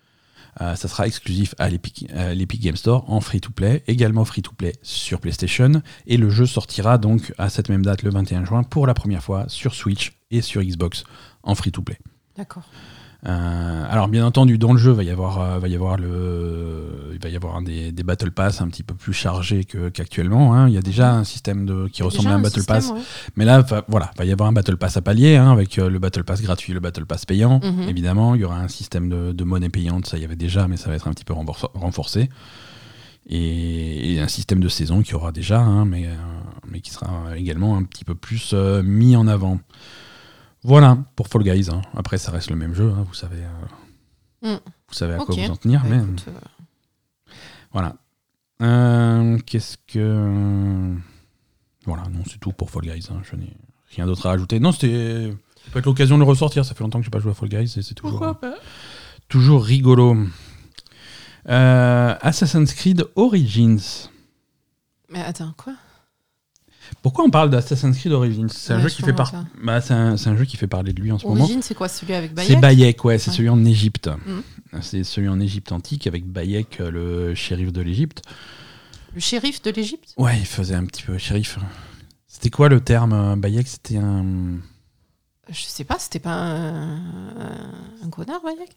Euh, ça sera exclusif à l'Epic à l'Epic Game Store en free-to-play, également free-to-play sur PlayStation. Et le jeu sortira donc à cette même date, le 21 juin, pour la première fois sur Switch et sur Xbox en free-to-play. D'accord. Euh, alors bien entendu dans le jeu va y avoir euh, va y avoir le il va y avoir un des, des battle pass un petit peu plus chargés que- qu'actuellement hein. il y a déjà un système de qui ressemble à un battle système, pass ouais. mais là va, voilà va y avoir un battle pass à palier hein, avec euh, le battle pass gratuit et le battle pass payant Mhm. évidemment il y aura un système de, de monnaie payante ça y avait déjà mais ça va être un petit peu renforcé et, et un système de saison qui aura déjà hein, mais mais qui sera également un petit peu plus mis en avant voilà pour Fall Guys hein. après ça reste le même jeu hein, vous savez euh, Mm. vous savez à quoi vous en tenir Bah, mais écoute, euh, voilà Euh, qu'est-ce que voilà non c'est tout pour Fall Guys hein. je n'ai rien d'autre à rajouter non c'était ça peut être l'occasion de le ressortir ça fait longtemps que j'ai pas joué à Fall Guys et c'est toujours Pourquoi pas toujours rigolo Assassin's Creed Origins Mais attends, quoi? Pourquoi on parle d'Assassin's Creed Origins? C'est un Ouais, jeu je qui fait par... bah, c'est un, un jeu qui fait parler de lui en ce moment Origine, c'est quoi celui avec c'est Bayek Bayek ouais c'est Ouais. celui en Égypte Mhm. c'est celui en Égypte antique avec Bayek euh, le shérif de l'Égypte Le shérif de l'Égypte? Ouais, il faisait un petit peu shérif. C'était quoi le terme euh, Bayek? C'était un. Je sais pas, c'était pas un, un connard, Bayek?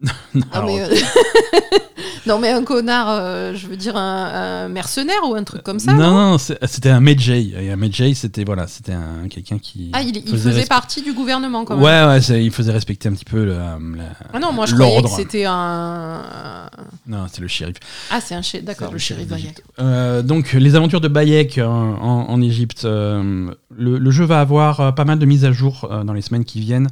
non, mais, euh, non, mais un connard, euh, je veux dire un, un mercenaire ou un truc comme ça. non, non c'était un Medjay. Et un Medjay, c'était voilà, c'était un quelqu'un qui. Ah, il, il faisait partie du gouvernement quand même. Ouais, ouais, il faisait respecter un petit peu le, la- Ah non, moi je croyais que c'était un. Non, c'est le shérif. Ah, c'est un shérif. D'accord, le shérif Bayek. Euh, donc, les aventures de Bayek euh, en, Égypte. euh, le, le jeu va avoir euh, pas mal de mises à jour euh, dans les semaines qui viennent.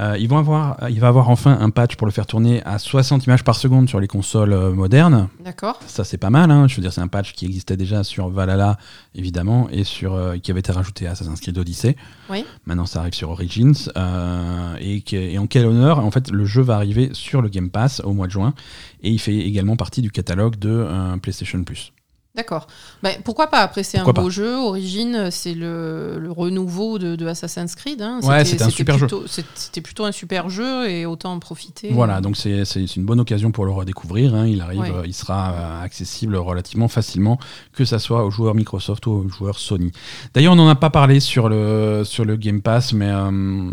Euh, ils vont avoir, il va avoir enfin un patch pour le faire tourner à 60 images par seconde sur les consoles euh, modernes. D'accord. Ça, c'est pas mal. hein. Je veux dire, c'est un patch qui existait déjà sur Valhalla, évidemment, et sur, euh, qui avait été rajouté à Assassin's Creed Odyssey. Oui. Maintenant, ça arrive sur Origins. euh, et, et en quel honneur En fait, le jeu va arriver sur le Game Pass au mois de juin. Et il fait également partie du catalogue de PlayStation Plus. D'accord. Ben, pourquoi pas Après, c'est un beau jeu. Origine, c'est le, le renouveau de, de Assassin's Creed. hein. Ouais, c'était un super jeu. plutôt- c'est- C'était plutôt un super jeu et autant en profiter. Voilà, donc c'est une bonne occasion pour le redécouvrir. hein. Il arrive, Ouais. il sera euh, accessible relativement facilement, que ça soit aux joueurs Microsoft ou aux joueurs Sony. D'ailleurs, on n'en a pas parlé sur le sur le Game Pass, mais euh,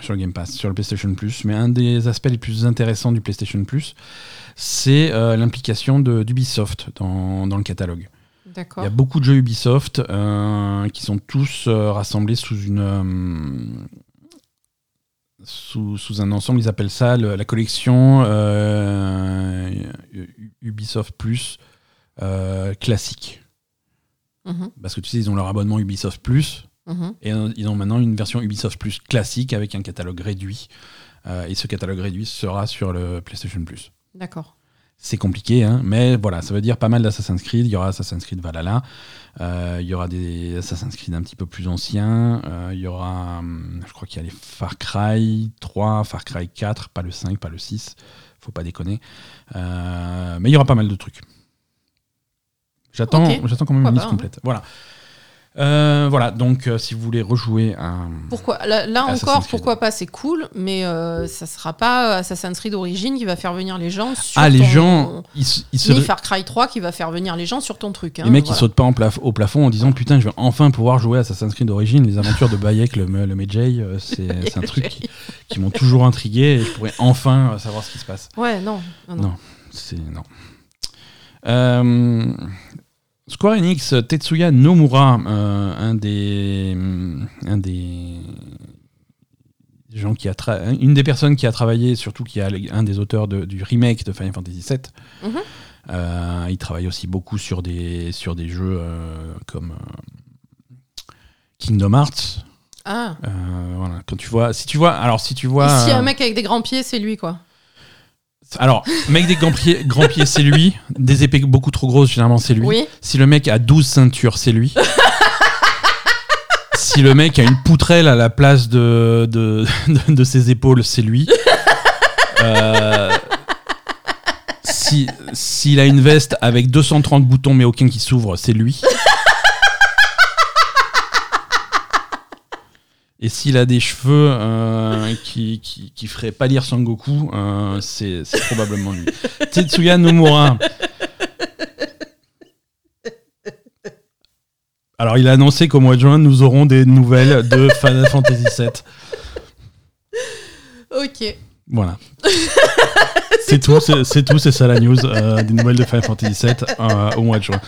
sur le Game Pass, sur le PlayStation Plus. Mais un des aspects les plus intéressants du PlayStation Plus, c'est euh, l'implication de- d'Ubisoft dans, dans le catalogue. Il y a beaucoup de jeux Ubisoft euh, qui sont tous euh, rassemblés sous une euh, sous, sous un ensemble. Ils appellent ça le- la collection Ubisoft Plus classique. Mhm, Parce que tu sais, ils ont leur abonnement Ubisoft Plus mhm. et ils ont maintenant une version Ubisoft Plus classique avec un catalogue réduit. Et ce catalogue réduit sera sur le PlayStation Plus. D'accord. C'est compliqué, hein, mais voilà, ça veut dire pas mal d'Assassin's Creed. Il y aura Assassin's Creed Valhalla, euh, il y aura des Assassin's Creed un petit peu plus anciens, euh, il y aura, hum, je crois qu'il y a les Far Cry 3, Far Cry 4, pas le 5, pas le 6, faut pas déconner. Euh, mais il y aura pas mal de trucs. J'attends j'attends quand même une liste hein. complète. Voilà. Euh, voilà, donc euh, si vous voulez rejouer à. Pourquoi Là, encore, pourquoi pas C'est cool, mais euh, ça sera pas Assassin's Creed Origin qui va faire venir les gens sur Ah, les ton- gens, ils, ils se. Ni Far Cry 3 qui va faire venir les gens sur ton truc. hein, Les mecs, voilà. ils sautent pas en plaf- au plafond en disant putain, je vais enfin pouvoir jouer à Assassin's Creed Origins. Les aventures de Bayek, le, le Medjay, euh, c'est un truc qui, qui m'ont toujours intrigué et je pourrais enfin savoir ce qui se passe. Ouais, non. non, non. Non. C'est non. Euh, Square Enix, Tetsuya Nomura, euh, un des un des gens qui a une des personnes qui a travaillé, surtout qui est un des auteurs de- du remake de Final Fantasy VII. Mhm. Euh, il travaille aussi beaucoup sur des sur des jeux euh, comme euh, Kingdom Hearts. Ah. Voilà. Quand tu vois, si tu vois, alors si tu vois, Ici, euh, un mec avec des grands pieds, c'est lui, quoi. Alors mec des grands pieds, grands pieds, c'est lui. Des épées beaucoup trop grosses, généralement, c'est lui. Oui. Si le mec a 12 ceintures, c'est lui. si le mec a une poutrelle à la place de, de, de, de ses épaules, c'est lui. Euh, si S'il a une veste avec 230 boutons mais aucun qui s'ouvre, c'est lui. Et s'il a des cheveux euh, qui, qui, qui feraient pâlir Son Goku, euh, c'est c'est probablement lui. Tetsuya Nomura. Alors, il a annoncé qu'au mois de juin, nous aurons des nouvelles de Final Fantasy VII. Ok. Voilà. c'est tout, c'est c'est tout, c'est ça la news. euh, des nouvelles de Final Fantasy VII euh, au mois de juin.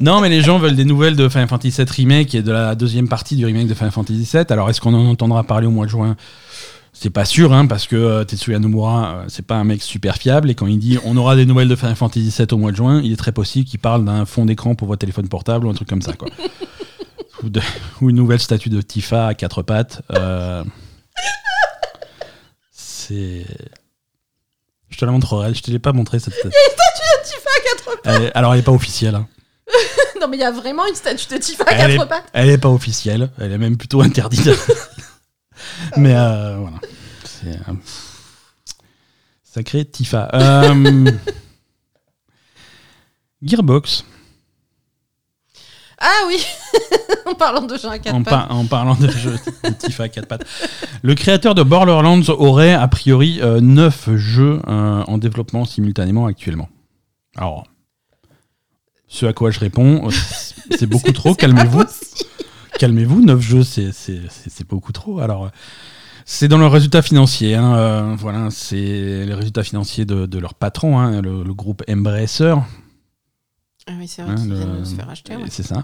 Non, mais les gens veulent des nouvelles de Final Fantasy VII Remake et de la deuxième partie du remake de Final Fantasy VII. Alors, est-ce qu'on en entendra parler au mois de juin? C'est pas sûr, hein, parce que euh, Tetsuya Nomura, euh, c'est pas un mec super fiable. Et quand il dit on aura des nouvelles de Final Fantasy VII au mois de juin, il est très possible qu'il parle d'un fond d'écran pour votre téléphone portable ou un truc comme ça, quoi. ou, de- ou une nouvelle statue de Tifa à quatre pattes. euh, c'est. Je te la montrerai. Je te l'ai pas montré cette statue. Tifa à quatre pattes. Elle est- alors, elle est pas officielle. hein. Non, mais il y a vraiment une statue de Tifa à Elle quatre est, pattes. elle est pas officielle. Elle est même plutôt interdite. Mais euh, voilà. C'est. euh, Sacré Tifa. Euh, Gearbox, Ah oui En parlant de gens à quatre en, pattes. en parlant de jeux de Tifa à quatre pattes. Le créateur de Borderlands aurait a priori 9 jeux euh, en développement simultanément actuellement. Alors, ce à quoi je réponds, euh, c'est beaucoup trop, calmez-vous. Calmez-vous, 9 jeux, c'est- beaucoup trop. Alors, euh, C'est dans leurs résultats financiers. hein, euh, voilà, c'est les résultats financiers de, de leur patron, hein, le, le groupe Embracer. Ah oui, c'est vrai Hein, qu'ils viennent de se faire acheter. ouais. C'est ça.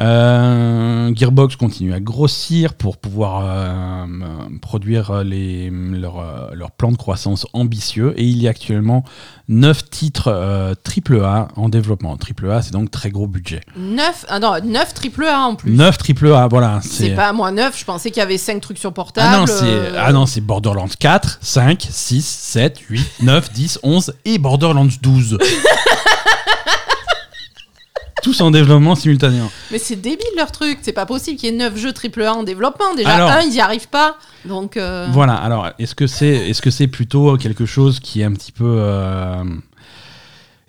Euh, Gearbox continue à grossir pour pouvoir euh, euh, produire les, leur, euh, leur plan de croissance ambitieux. Et il y a actuellement 9 titres euh, AAA en développement. AAA, c'est donc très gros budget. 9, ah non, 9 triple A en plus. 9 AAA, voilà. C'est pas moi 9, je pensais qu'il y avait 5 trucs sur portable. Ah non, c'est euh, ah Borderlands 4, 5, 6, 7, 8, 9, 10, 11 et Borderlands 12. Tous en développement simultanément. Mais c'est débile leur truc, c'est pas possible qu'il y ait 9 jeux triple A en développement. Déjà, Alors- un, ils y arrivent pas. Donc, euh, Voilà, alors est-ce que c'est que c'est plutôt quelque chose qui est un petit peu euh,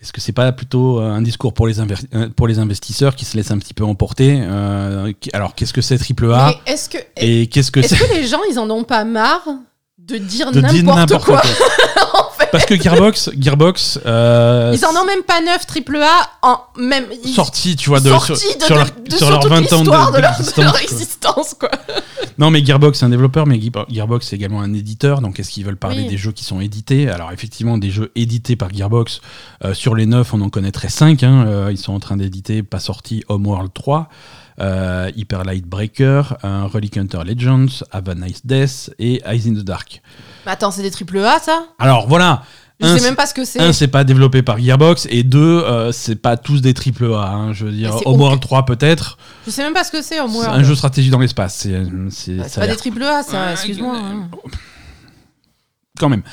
est-ce que c'est pas plutôt un discours pour les, inver- euh, pour les investisseurs qui se laissent un petit peu emporter euh, Alors qu'est-ce que c'est AAA mais est-ce que, et qu'est-ce que est-ce que les gens, ils en ont pas marre de dire n'importe quoi, Parce que Gearbox, Gearbox euh, Ils en ont même pas 9 triple A en même. ils- sorti, tu vois, de, sortis sur, de, sur de- leur, de- sur sur leurs toute 20 ans l'histoire de- de, leur, de d'existence, leur quoi. existence, quoi. Non, mais Gearbox, c'est un développeur, mais Gear- Gearbox, c'est également un éditeur. Donc, est-ce qu'ils veulent parler Oui. des jeux qui sont édités? Alors, effectivement, des jeux édités par Gearbox, euh, sur les 9, on en connaîtrait 5. ils sont en train d'éditer, pas sorti, Homeworld 3, euh, Hyper Light Breaker, un Relic Hunter Legends, Have a Nice Death et Eyes in the Dark. Mais attends, c'est des triple A, ça? Alors, voilà. Je Un, sais même pas ce que c'est. un, c'est pas développé par Gearbox, et deux, euh, c'est pas tous des triple A. hein. je veux dire, Mais c'est Homeworld 3 peut-être. Je sais même pas ce que c'est, au C'est moins. un jeu stratégie dans l'espace. C'est, c'est, Bah, C'est pas l'air des triple A, ça, excuse-moi. hein. quand même.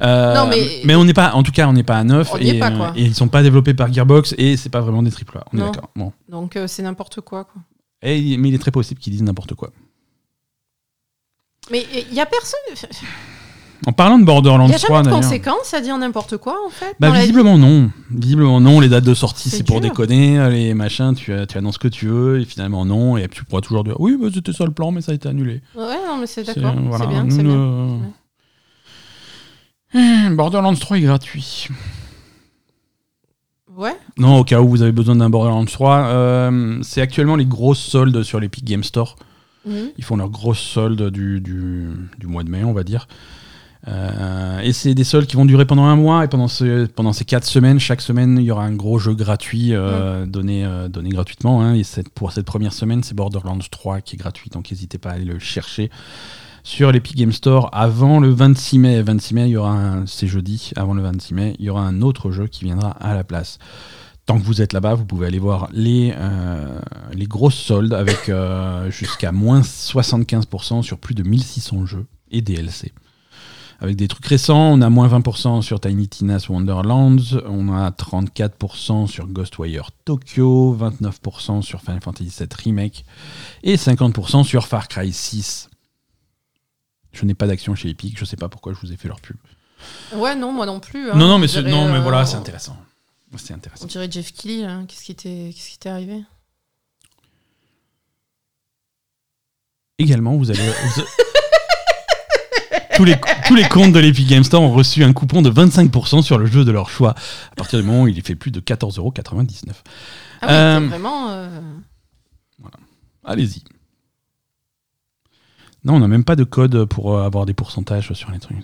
Euh, Non, mais- on n'est pas, en tout cas, on n'est pas à 9 On n'y et, est euh, et ils sont pas développés par Gearbox et c'est pas vraiment des triple A. On est Non. d'accord. Bon. Donc, euh, c'est n'importe quoi, quoi. Et, mais il est très possible qu'ils disent n'importe quoi. Mais il y a personne. En parlant de Borderlands Il y a 3 jamais de conséquences à dire n'importe quoi, en fait. Bah visiblement non. Visiblement non. Les dates de sortie C'est pour déconner. Les machins, tu, tu annonces ce que tu veux et finalement non. Et tu pourras toujours dire oui, bah, c'était ça le plan, mais ça a été annulé. Ouais, non, mais c'est C'est- d'accord. voilà. C'est bien, c'est bien. euh, Borderlands 3 est gratuit. Ouais. Non, au cas où vous avez besoin d'un Borderlands 3, euh, c'est actuellement les grosses soldes sur l'Epic Game Store. Mhm. Ils font leurs grosses soldes du, du, du mois de mai, on va dire. Euh, et c'est des soldes qui vont durer pendant un mois. Et pendant, ce, pendant ces quatre semaines, chaque semaine, il y aura un gros jeu gratuit euh, donné, euh, donné gratuitement. hein. Et cette- pour cette première semaine, c'est Borderlands 3 qui est gratuit. Donc n'hésitez pas à aller le chercher sur l'Epic Game Store avant le 26 mai. 26 mai, il y aura un, c'est jeudi, avant le 26 mai, il y aura un autre jeu qui viendra à la place. Tant que vous êtes là-bas, vous pouvez aller voir les, les grosses soldes avec jusqu'à moins 75% sur plus de 1600 jeux et DLC. Avec des trucs récents, on a moins 20% sur Tiny Tina's Wonderlands, on a 34% sur Ghostwire Tokyo, 29% sur Final Fantasy VII Remake et 50% sur Far Cry 6. Je n'ai pas d'action chez Epic, je sais pas pourquoi je vous ai fait leur pub. Ouais, non, moi non plus. hein. non, non, mais, dirait, non, mais euh, voilà, c'est intéressant. C'est intéressant. On dirait Jeff Kelly, là. Qu'est-ce qui t'est arrivé? Également, vous allez. vous- tous, les, tous les comptes de l'Epic Game Store ont reçu un coupon de 25% sur le jeu de leur choix. À partir du moment où il est fait plus de 14,99€. Ah oui, Euh, vraiment. euh, Allez-y. Non, on n'a même pas de code pour euh, avoir des pourcentages sur les trucs.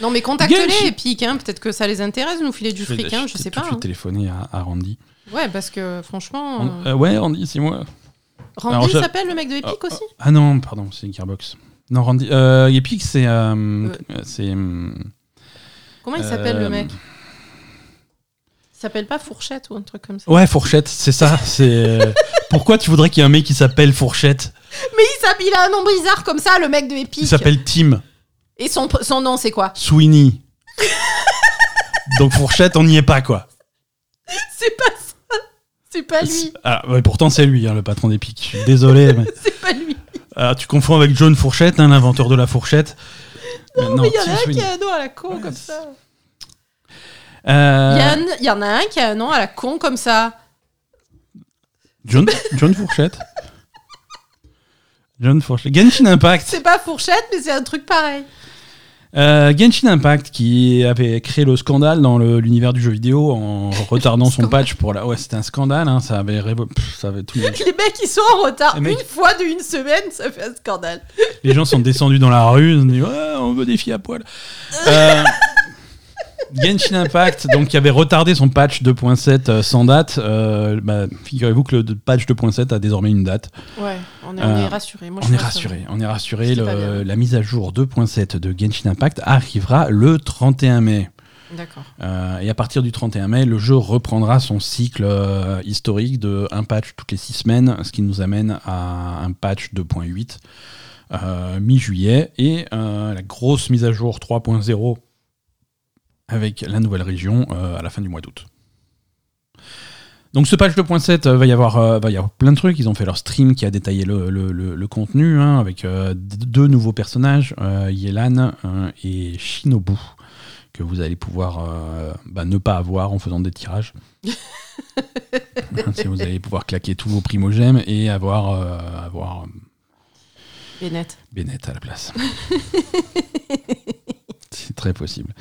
Non, mais contacte-les, Gage. Epic. Hein. Peut-être que ça les intéresse de nous filer du Je vais- fric, hein, je vais sais tout pas. de suite hein. téléphoner à, à Randy. Ouais, parce que franchement. Ran- euh, ouais, Randy, c'est moi. Randy alors, je- s'appelle le mec de Epic Ah, aussi? Ah non, pardon, c'est Gearbox. Non, Randy. Euh, Epic, c'est. euh, Euh. c'est. Comment il s'appelle le mec? Il s'appelle pas Fourchette ou un truc comme ça? Ouais, Fourchette, c'est ça. C'est. Pourquoi tu voudrais qu'il y ait un mec qui s'appelle Fourchette? Mais il a un nom bizarre comme ça, le mec de Epic. Il s'appelle Tim Et son, son nom, c'est quoi? Sweeney. Donc Fourchette, on n'y est pas, quoi. C'est pas ça. C'est pas lui. Ah, ouais, pourtant, c'est lui, hein, le patron d'Epic. Je suis désolé. mais- C'est pas lui. Ah, tu confonds avec John Fourchette, hein, l'inventeur de la fourchette. Non, mais il y en a un qui a un nom à la con Ouais, comme ça. Euh, y, il y en a un qui a un nom à la con comme ça. John, John Fourchette. John Fourchette. Genshin Impact. C'est pas Fourchette, mais c'est un truc pareil. Euh, Genshin Impact qui avait créé le scandale dans l'univers du jeu vidéo en retardant son patch pour la. Ouais, c'était un scandale, hein, ça avait révo- pff, ça avait tout. Les mecs, ils sont en retard Les mecs- une fois d'une semaine, ça fait un scandale. Les gens sont descendus dans la rue, ils ont dit ouais, on veut des filles à poil. Euh, Genshin Impact, donc qui avait retardé son patch 2.7 euh, sans date. euh, bah, Figurez-vous que le patch 2.7 a désormais une date. Ouais, on est, Euh, je On est rassuré, on est rassuré. La mise à jour 2.7 de Genshin Impact arrivera le 31 mai. D'accord. Euh, et à partir du 31 mai, le jeu reprendra son cycle euh, historique de un patch toutes les 6 semaines, ce qui nous amène à un patch 2.8 euh, mi-juillet et la grosse mise à jour 3.0 avec la nouvelle région euh, à la fin du mois d'août. Donc ce patch 2.7 euh, va y avoir euh, va y avoir plein de trucs. Ils ont fait leur stream qui a détaillé le, le- le- le contenu hein, avec euh, deux nouveaux personnages, euh, Yelan euh, et Shinobu, que vous allez pouvoir bah, ne pas avoir en faisant des tirages. Si vous allez pouvoir claquer tous vos primogèmes et avoir, avoir Bennett. Bennett à la place. C'est très possible.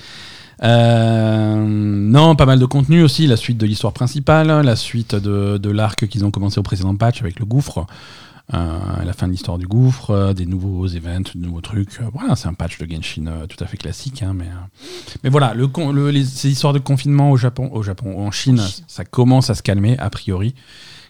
Euh, non, pas mal de contenu aussi, la suite de l'histoire principale, la suite de, de l'arc qu'ils ont commencé au précédent patch avec le gouffre, euh, la fin de l'histoire du gouffre, euh, des nouveaux events, de nouveaux trucs. Euh, voilà, c'est un patch de Genshin tout à fait classique, hein, mais, mais voilà, le, con- le- les, ces histoires de confinement au Japon, au Japon, En Chine. ça commence à se calmer a priori.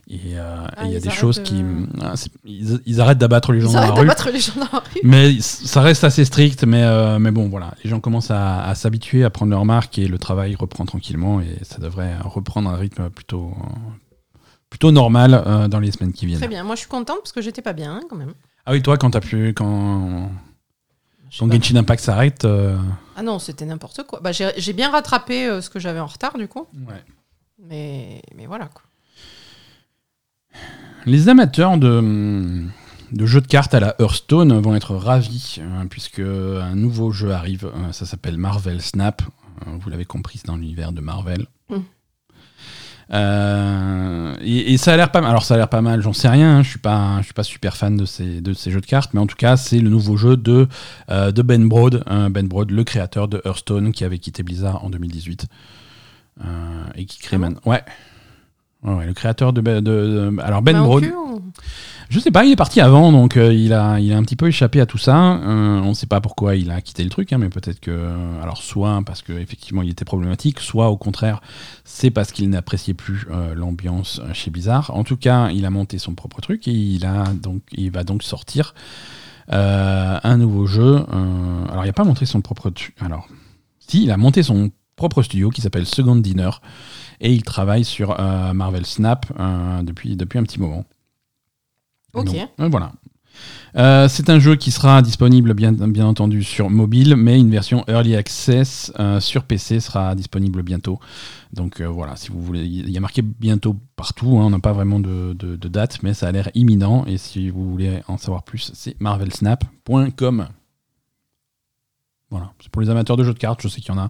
Et euh, et Ah, il y a des choses qui. ah, c'est- ils, ils arrêtent d'abattre les gens dans la rue. battre les gens dans la rue. Mais ça reste assez strict, mais, euh, mais bon, voilà. Les gens commencent à, à s'habituer, à prendre leur marque et le travail reprend tranquillement et ça devrait reprendre un rythme plutôt, euh, plutôt normal euh, dans les semaines qui viennent. Très bien. Moi, je suis contente parce que j'étais pas bien, hein, quand même. Ah oui, toi, quand t'as pu. Quand, quand. Genshin Impact s'arrête. euh, Ah non, c'était n'importe quoi. Bah, j'ai bien rattrapé euh, ce que j'avais en retard, du coup. Mais, mais voilà, quoi. Les amateurs de, de jeux de cartes à la Hearthstone vont être ravis, euh, puisque un nouveau jeu arrive. euh, ça s'appelle Marvel Snap. Euh, vous l'avez compris, c'est dans l'univers de Marvel. Mm. Euh, et, et ça a l'air pas mal. Alors ça a l'air pas mal, j'en sais rien. hein, je suis pas, je suis pas super fan de ces, de ces jeux de cartes, mais en tout cas c'est le nouveau jeu de, euh, de Ben Broad, hein, Ben Broad, le créateur de Hearthstone, qui avait quitté Blizzard en 2018 euh, et qui crée Ah bon? Ouais. Ouais, le créateur de, de- de- alors Ben cul ou- Je sais pas, il est parti avant, donc euh, il, a, il a un petit peu échappé à tout ça. Euh, on ne sait pas pourquoi il a quitté le truc, hein, mais peut-être que. Alors, soit parce qu'effectivement il était problématique, soit au contraire, c'est parce qu'il n'appréciait plus euh, l'ambiance euh, chez Blizzard. En tout cas, il a monté son propre truc et il, a donc, il va donc sortir euh, un nouveau jeu. euh, alors, il n'a pas montré son propre. tu- Alors, si, il a monté son propre studio qui s'appelle Second Dinner et il travaille sur euh, Marvel Snap euh, depuis, depuis un petit moment. Ok. Donc, euh, voilà. Euh, c'est un jeu qui sera disponible bien, bien entendu sur mobile, mais une version Early Access euh, sur PC sera disponible bientôt. Donc euh, voilà, si vous voulez, il y a marqué bientôt partout, hein, on n'a pas vraiment de, de- de date, mais ça a l'air imminent. Et si vous voulez en savoir plus, c'est marvelsnap.com. Voilà, c'est pour les amateurs de jeux de cartes, je sais qu'il y en a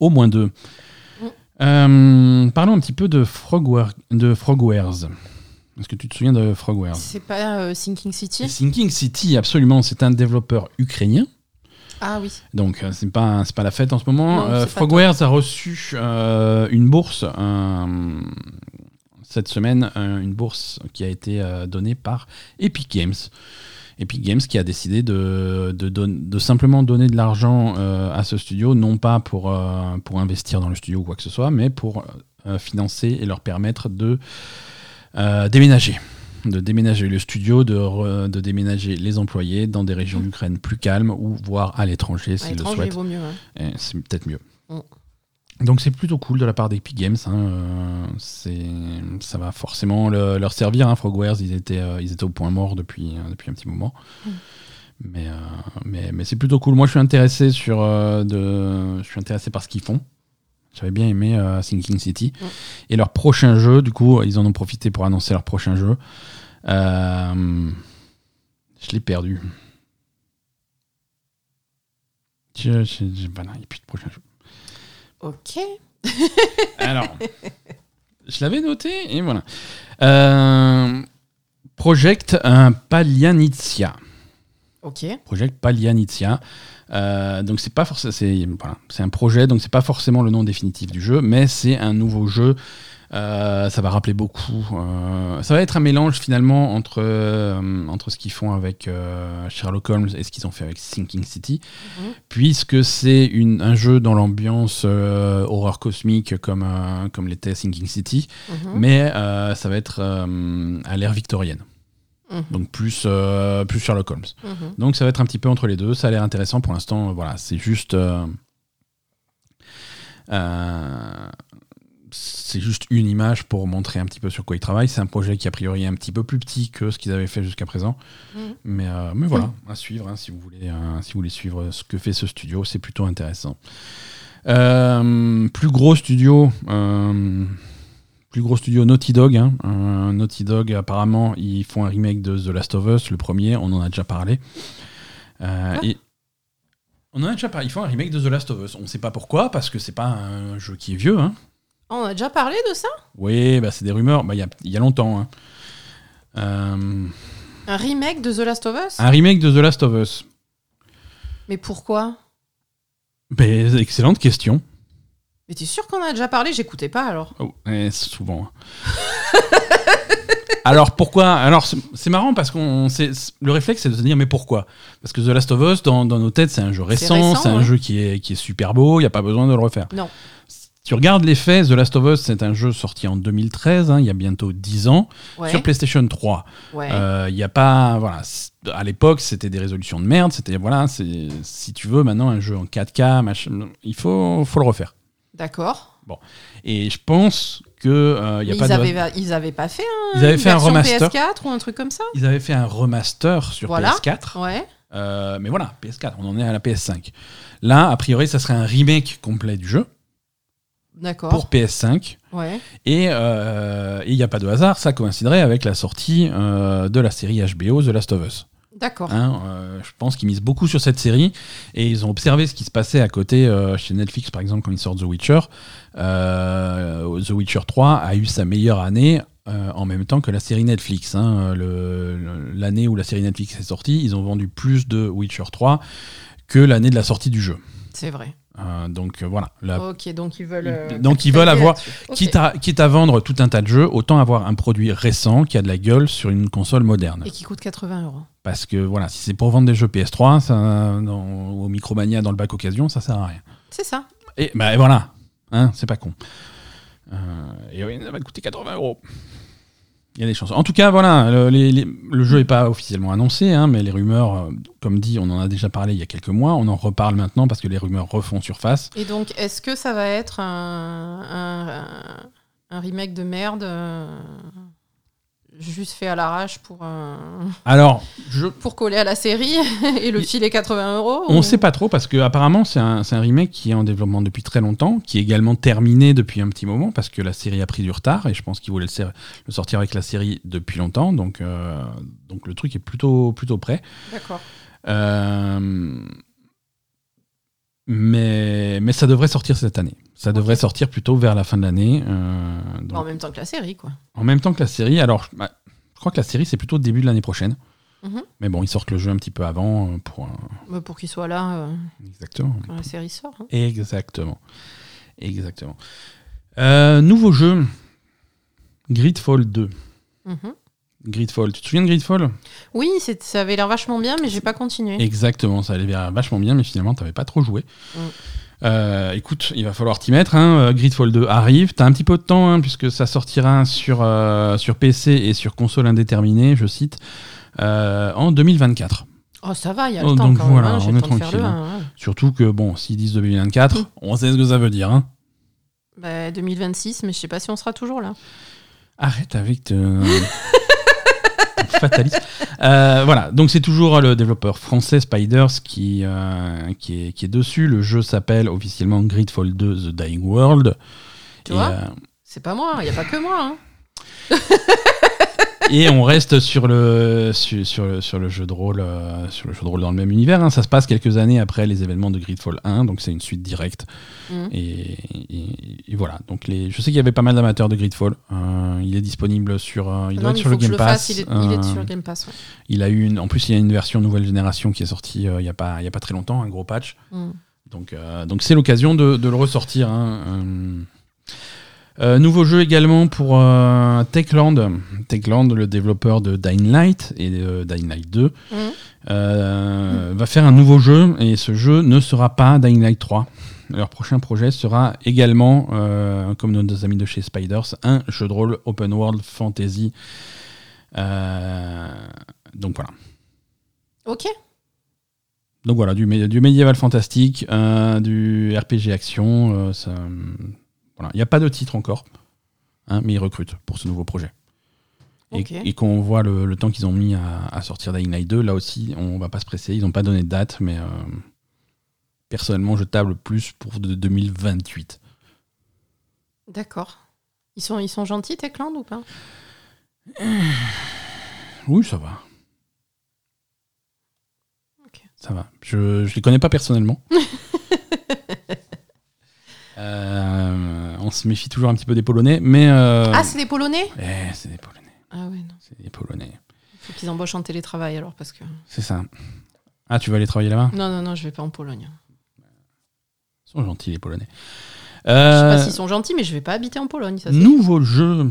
au moins deux. Euh, parlons un petit peu de, Frogware, de Frogwares. Est-ce que tu te souviens de Frogwares? C'est pas euh, Sinking City? Thinking City, absolument, c'est un développeur ukrainien. Ah oui. Donc, euh, c'est pas, pas la fête en ce moment. Non, Euh, Frogwares a reçu une bourse cette semaine, une bourse qui a été donnée par Epic Games. Epic Games qui a décidé de, de, don- de simplement donner de l'argent euh, à ce studio, non pas pour, euh, pour investir dans le studio ou quoi que ce soit, mais pour euh, financer et leur permettre de déménager. De déménager le studio, de, re- de déménager les employés dans des régions d'Ukraine plus calmes ou voire à l'étranger s'ils le souhaitent. hein. C'est peut-être mieux. Mm. Donc c'est plutôt cool de la part d'Epic Games. hein, euh, c'est, ça va forcément le- leur servir. Hein, Frogwares, ils étaient, euh, ils étaient au point mort depuis, euh, depuis un petit moment. Mm. Mais, mais, mais c'est plutôt cool. Moi, je suis intéressé sur de, je suis intéressé par ce qu'ils font. J'avais bien aimé Sinking City. Et leur prochain jeu, du coup, ils en ont profité pour annoncer leur prochain jeu. Je l'ai perdu. Je, je, je- voilà, il n'y a plus de prochain jeu. Ok. Alors, je l'avais noté et voilà. Euh, Project un Palianizia. Ok. Project Palianizia. Euh, donc c'est pas forcément, c'est voilà, c'est un projet, donc c'est pas forcément le nom définitif du jeu, mais c'est un nouveau jeu. Euh, ça va rappeler beaucoup. euh, ça va être un mélange finalement entre euh, entre ce qu'ils font avec Sherlock Holmes et ce qu'ils ont fait avec Sinking City, Mhm. puisque c'est un jeu dans l'ambiance horreur cosmique comme comme l'était Sinking City, Mhm. mais ça va être à l'ère victorienne, Mhm. donc plus plus Sherlock Holmes. Donc ça va être un petit peu entre les deux. Ça a l'air intéressant pour l'instant. Voilà, c'est juste. euh, c'est juste une image pour montrer un petit peu sur quoi ils travaillent. C'est un projet qui a priori est un petit peu plus petit que ce qu'ils avaient fait jusqu'à présent. Mais, euh, mais voilà, à suivre hein, si, vous voulez, euh, si vous voulez suivre ce que fait ce studio, c'est plutôt intéressant. Euh, plus gros studio, euh, plus gros studio Naughty Dog. hein. Naughty Dog, apparemment, ils font un remake de The Last of Us, le premier, on en a déjà parlé. Et on en a déjà parlé. Ils font un remake de The Last of Us. On ne sait pas pourquoi, parce que c'est pas un jeu qui est vieux. Hein. Oh, on a déjà parlé de ça? Oui, bah, c'est des rumeurs. Bah, Il y, a, y a longtemps. hein. Euh, Un remake de The Last of Us? un remake de The Last of Us. Mais pourquoi? Ben, excellente question. Mais t'es sûr qu'on a déjà parlé? J'écoutais pas alors. Oh, eh, souvent. hein. Alors pourquoi? Alors c'est marrant parce qu'on le réflexe c'est de se dire mais pourquoi? Parce que The Last of Us dans, dans nos têtes c'est un jeu récent, c'est un ouais. jeu qui est qui est super beau, il y a pas besoin de le refaire. Non. Si tu regardes les faits, The Last of Us c'est un jeu sorti en 2013, hein, il y a bientôt 10 ans Ouais. sur PlayStation 3. ouais. Euh, Il y a pas voilà, à l'époque c'était des résolutions de merde, c'était voilà, si tu veux maintenant un jeu en 4K, machin, il faut faut le refaire. D'accord. Et je pense que euh, y a pas ils, de avaient, ils avaient pas fait un, Ils avaient fait un remaster. PS4 ou un truc comme ça? Ils avaient fait un remaster sur Voilà. PS4. Ouais. Euh, mais voilà, PS4, on en est à la PS5. Là, a priori, ça serait un remake complet du jeu. Pour PS5. Ouais. Et euh, il n'y a pas de hasard, ça coïnciderait avec la sortie euh, de la série HBO The Last of Us. D'accord. Hein, euh, je pense qu'ils misent beaucoup sur cette série et ils ont observé ce qui se passait à côté euh, chez Netflix, par exemple, quand ils sortent The Witcher. Euh, The Witcher 3 a eu sa meilleure année euh, en même temps que la série Netflix. hein. L'année où la série Netflix est sortie, ils ont vendu plus de Witcher 3 que l'année de la sortie du jeu. C'est vrai. Euh, donc euh, voilà. La- Ok, donc ils veulent. euh, Donc, ils veulent avoir- quitte, à, quitte à vendre tout un tas de jeux, autant avoir un produit récent qui a de la gueule sur une console moderne. Et qui coûte 80 euros. Parce que voilà, si c'est pour vendre des jeux PS3, ça, dans- au Micromania dans le bac occasion, ça sert à rien. C'est ça. Et bah et voilà, hein, c'est pas con. Et oui, ça va coûter 80 euros. Il y a des chances. En tout cas, voilà, le, jeu n'est pas officiellement annoncé, hein, mais les rumeurs, euh, comme dit, on en a déjà parlé il y a quelques mois, on en reparle maintenant parce que les rumeurs refont surface. Et donc, est-ce que ça va être un remake de merde euh, juste fait à l'arrache pour, euh, Alors, je, pour coller à la série et le Il- filer 80 euros On ou- ne sait pas trop parce que apparemment c'est un, un remake qui est en développement depuis très longtemps, qui est également terminé depuis un petit moment parce que la série a pris du retard et je pense qu'ils voulaient le sortir avec la série depuis longtemps, donc, euh, donc le truc est plutôt, plutôt prêt. D'accord. Euh, mais, mais ça devrait sortir cette année. Ça devrait sortir plutôt vers la fin de l'année. euh, donc, En même temps que la série, quoi. en même temps que la série. Alors, bah, je crois que la série c'est plutôt début de l'année prochaine. Mhm. Mais bon, ils sortent le jeu un petit peu avant euh, pour. Mais Pour qu'il soit là euh, exactement. quand la série sort. hein. Exactement. Exactement. Euh, nouveau jeu. Gridfall 2. Mhm. Gridfall. Tu te souviens de Gridfall? Oui, ça avait l'air vachement bien, mais j'ai pas continué. Exactement, ça allait bien- vachement bien, mais finalement, t'avais pas trop joué. Mm. Euh, écoute, il va falloir t'y mettre. Hein. Euh, Gridfall 2 arrive. T'as un petit peu de temps, hein, puisque ça sortira sur, euh, sur PC et sur console indéterminée, je cite, euh, en 2024. Oh, ça va, il y a Oh, le temps donc quand voilà, même. hein, on est tranquille, 1. hein. Surtout que, bon, s'ils disent 2024, Mm. on sait ce que ça veut dire. Bah, 2026, mais je sais pas si on sera toujours là. Arrête avec te... fataliste. Euh, voilà, donc c'est toujours le développeur français Spiders qui, euh, qui, est, qui est dessus. Le jeu s'appelle officiellement Gridfall 2 The Dying World. Tu et, vois euh, C'est pas moi, il y a pas que moi. hein. et on reste sur le, sur, sur le, sur le jeu de rôle, euh, sur le jeu de rôle dans le même univers. hein. Ça se passe quelques années après les événements de Gridfall 1, donc c'est une suite directe. Mhm. Et, et- et voilà. Donc les, je sais qu'il y avait pas mal d'amateurs de Gridfall. Euh, il est disponible sur, euh, il Non, doit mais être sur le Game fasse, Pass. Il est, il est sur Game Pass. ouais. il a eu une, en plus, il y a une version nouvelle génération qui est sortie il y a pas, il y a pas très longtemps, un gros patch. Mhm. Donc, donc c'est l'occasion de, de le ressortir. hein. Euh, euh, nouveau jeu également pour euh, Techland. Techland, le développeur de Dying Light et de Dying Light 2, Mhm. euh, va faire un nouveau jeu et ce jeu ne sera pas Dying Light 3. Leur prochain projet sera également, euh, comme nos amis de chez Spiders, un jeu de rôle open world fantasy. Euh, donc voilà. Ok. Donc voilà, du, mé- du médiéval fantastique, euh, du RPG action. euh, ça, voilà. Il n'y a pas de titre encore, hein, mais ils recrutent pour ce nouveau projet. Et, quand on voit le, le temps qu'ils ont mis à, à sortir Dying Light 2, là aussi, on va pas se presser. Ils n'ont pas donné de date, mais euh, personnellement, je table plus pour de 2028. D'accord. Ils sont, ils sont gentils, Techland, ou pas? Oui, ça va. Ça va. Je ne les connais pas personnellement. Euh, on se méfie toujours un petit peu des Polonais, mais... euh, Ah, c'est des Polonais? Eh, c'est des Polonais. Ah ouais, non. C'est des Polonais. Il faut qu'ils embauchent en télétravail alors, parce que. C'est ça. Ah, tu vas aller travailler là-bas? Non, non, non, je vais pas en Pologne. Ils sont gentils, les Polonais. Je sais Euh, pas s'ils sont gentils, mais je vais pas habiter en Pologne, ça c'est. nouveau jeu.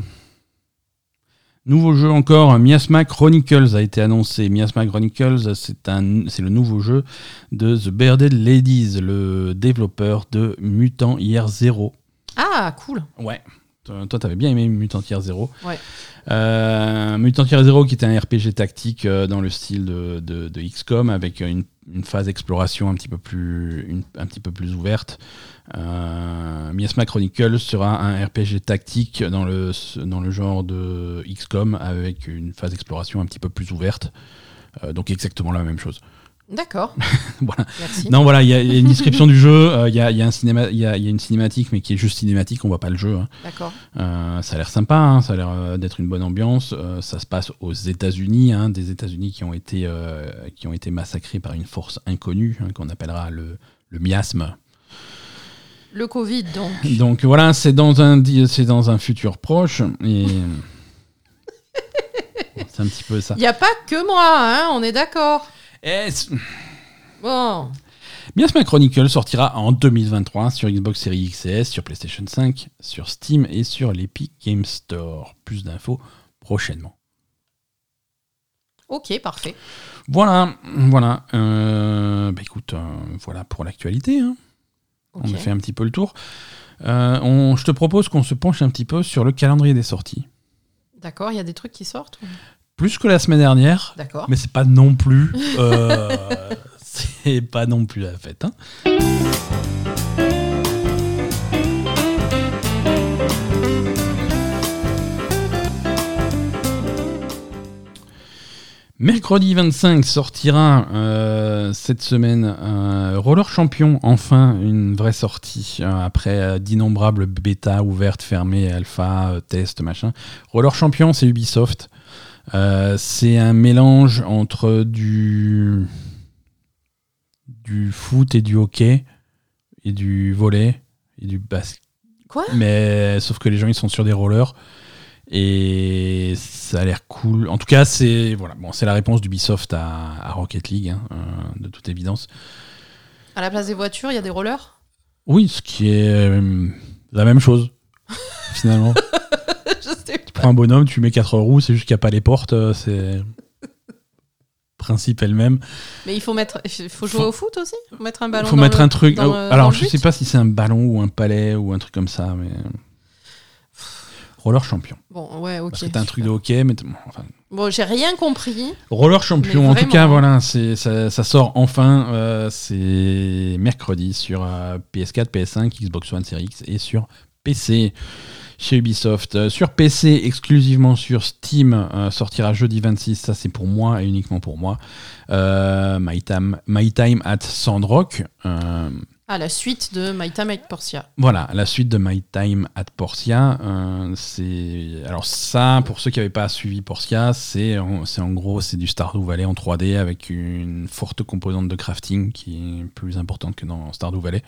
Nouveau jeu encore, Miasma Chronicles a été annoncé. Miasma Chronicles, c'est un, c'est le nouveau jeu de The Bearded Ladies, le développeur de Mutant Year Zero. Ah, cool. Ouais. Toi, t'avais bien aimé Mutant Year Zero. Ouais. Euh, Mutant Year Zero, qui était un RPG tactique euh, dans le style de, de- de XCOM, avec une, une phase exploration un petit peu plus, une- un petit peu plus ouverte. Euh, Miasma Chronicles sera un RPG tactique dans le, dans le genre de XCOM, avec une phase exploration un petit peu plus ouverte. Euh, donc exactement la même chose. D'accord. Voilà. Merci. Non, voilà, il y, a il y a une description du jeu, euh, il y, a, y a y y une cinématique, mais qui est juste cinématique, on voit pas le jeu. hein. D'accord. Euh, ça a l'air sympa, hein, ça a l'air euh, d'être une bonne ambiance. Euh, ça se passe aux États-Unis, hein, des États-Unis qui ont été qui ont été massacrés par une force inconnue qu'on appellera le, le miasme. Le Covid, donc. Donc voilà, c'est dans un dans un futur proche et c'est un petit peu ça. Il n'y a pas que moi, hein, on est d'accord. Et Bon. Miasma Chronicle sortira en 2023 sur Xbox Series X et S, sur PlayStation 5, sur Steam et sur l'Epic Game Store. Plus d'infos prochainement. Ok, parfait. Voilà, voilà. Euh, bah écoute, euh, voilà pour l'actualité. hein. On a fait un petit peu le tour. Euh, je te propose qu'on se penche un petit peu sur le calendrier des sorties. D'accord, il y a des trucs qui sortent ou- Plus que la semaine dernière, D'accord. mais c'est pas non plus. euh, c'est pas non plus la fête. hein. Mercredi 25 sortira euh, cette semaine euh, Roller Champion, enfin une vraie sortie euh, après d'innombrables bêtas ouvertes, fermées, alpha, tests, machin. Roller Champion, c'est Ubisoft. Euh, c'est un mélange entre du du foot et du hockey et du volley et du basket. Quoi? Mais sauf que les gens ils sont sur des rollers et ça a l'air cool. En tout cas, c'est voilà, bon, c'est la réponse d'Ubisoft à, à Rocket League, hein, euh, de toute évidence. À la place des voitures, il y a des rollers? Oui, ce qui est euh, la même chose finalement. Tu prends un bonhomme, tu mets quatre roues, c'est juste qu'il n'y a pas les portes, euh, c'est principe elle-même. Mais il faut mettre, il faut jouer Faut- au foot aussi? Faut mettre un Il ballon faut dans mettre le- un truc. dans le- alors, je sais pas si c'est un ballon ou un palais ou un truc comme ça, mais roller champion. Bon, ouais, ok. T'as un truc de hockey, mais bon, enfin, Bon, j'ai rien compris. Roller Champion, en tout cas, voilà, c'est, ça, ça sort enfin. euh, c'est mercredi sur euh, PS4, PS5, Xbox One, Series X et sur PC. Chez Ubisoft. Euh, sur PC, exclusivement sur Steam, euh, sortira jeudi 26. Ça, c'est pour moi et uniquement pour moi. Euh, My, time, My Time at Sandrock. Ah, la suite de My Time avec Portia. voilà, la suite de My Time at Portia. euh, c'est alors ça, pour ceux qui n'avaient pas suivi Portia, c'est en, c'est en gros c'est du Stardew Valley en 3D avec une forte composante de crafting qui est plus importante que dans Stardew Valley.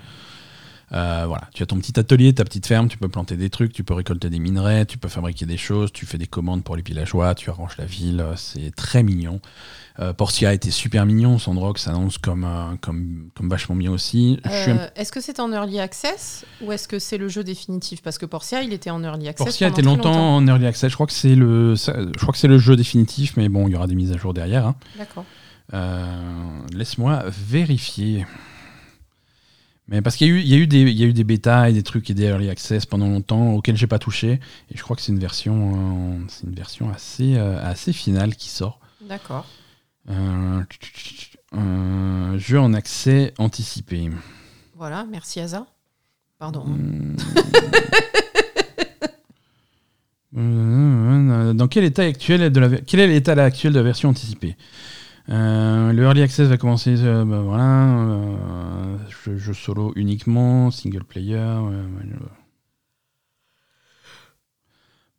Euh, voilà, tu as ton petit atelier, ta petite ferme, tu peux planter des trucs, tu peux récolter des minerais, tu peux fabriquer des choses, tu fais des commandes pour les villageois, tu arranges la ville, euh, c'est très mignon. Euh, Portia était super mignon, Sandrock s'annonce comme, euh, comme, comme vachement bien aussi. Euh, est-ce que c'est en early access ou est-ce que c'est le jeu définitif? Parce que Portia, il était en early access. Portia était très longtemps, en early access. Je crois que c'est le, je crois que c'est le jeu définitif, mais bon, il y aura des mises à jour derrière. hein. D'accord. Laisse-moi vérifier. Mais parce qu'il y a eu, il y a eu des, il y a eu des bêtas et des trucs et des early access pendant longtemps auxquels j'ai pas touché. Et je crois que c'est une version, euh, c'est une version assez, euh, assez finale qui sort. D'accord. Euh, euh, jeu en accès anticipé. Voilà, merci Asa. Pardon. Hmm. Dans quel état actuel de la quel est l'état actuel de la version anticipée? Euh, Le early access va commencer. euh, bah, voilà, euh, jeu, jeu solo uniquement, single player. ouais, ouais, je-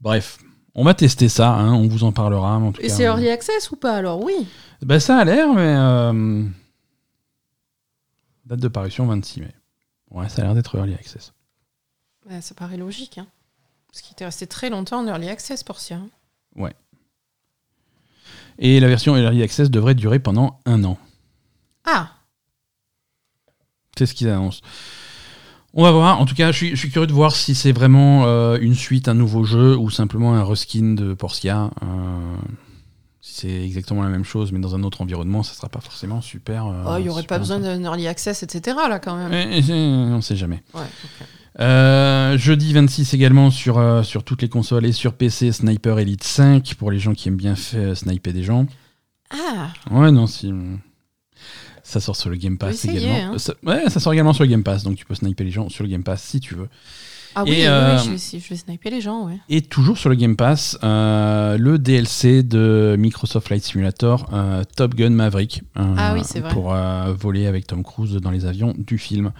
Bref, on va tester ça. hein, on vous en parlera. mais en tout Et c'est early access ou pas alors Oui. bah, ça a l'air, mais euh, date de parution 26 mai. Ouais, ça a l'air d'être early access. Ouais, ça paraît logique. Hein. Parce qu'il était resté très longtemps en early access, Portia. hein. Et la version Early Access devrait durer pendant un an. Ah C'est ce qu'ils annoncent. On va voir. En tout cas, je suis, je suis curieux de voir si c'est vraiment euh, une suite, un nouveau jeu ou simplement un reskin de Portia. Euh, si c'est exactement la même chose, mais dans un autre environnement, ça sera pas forcément super. euh, Oh, Il n'y aurait pas besoin d'un early access, etc. là quand même. Eh, eh, on sait jamais. Ouais. Euh, jeudi 26 également sur, euh, sur toutes les consoles et sur PC, Sniper Elite 5 pour les gens qui aiment bien faire sniper des gens. Ah Ouais, non, si. Ça sort sur le Game Pass essayer, également. hein. Ça, ouais, ça sort également sur le Game Pass, donc tu peux sniper les gens sur le Game Pass si tu veux. Ah oui, Et, oui, euh, oui, je, vais, essayer- je vais sniper les gens, ouais. Et toujours sur le Game Pass, euh, le DLC de Microsoft Flight Simulator, euh, Top Gun Maverick. euh, Ah oui, c'est vrai. Pour euh, voler avec Tom Cruise dans les avions du film.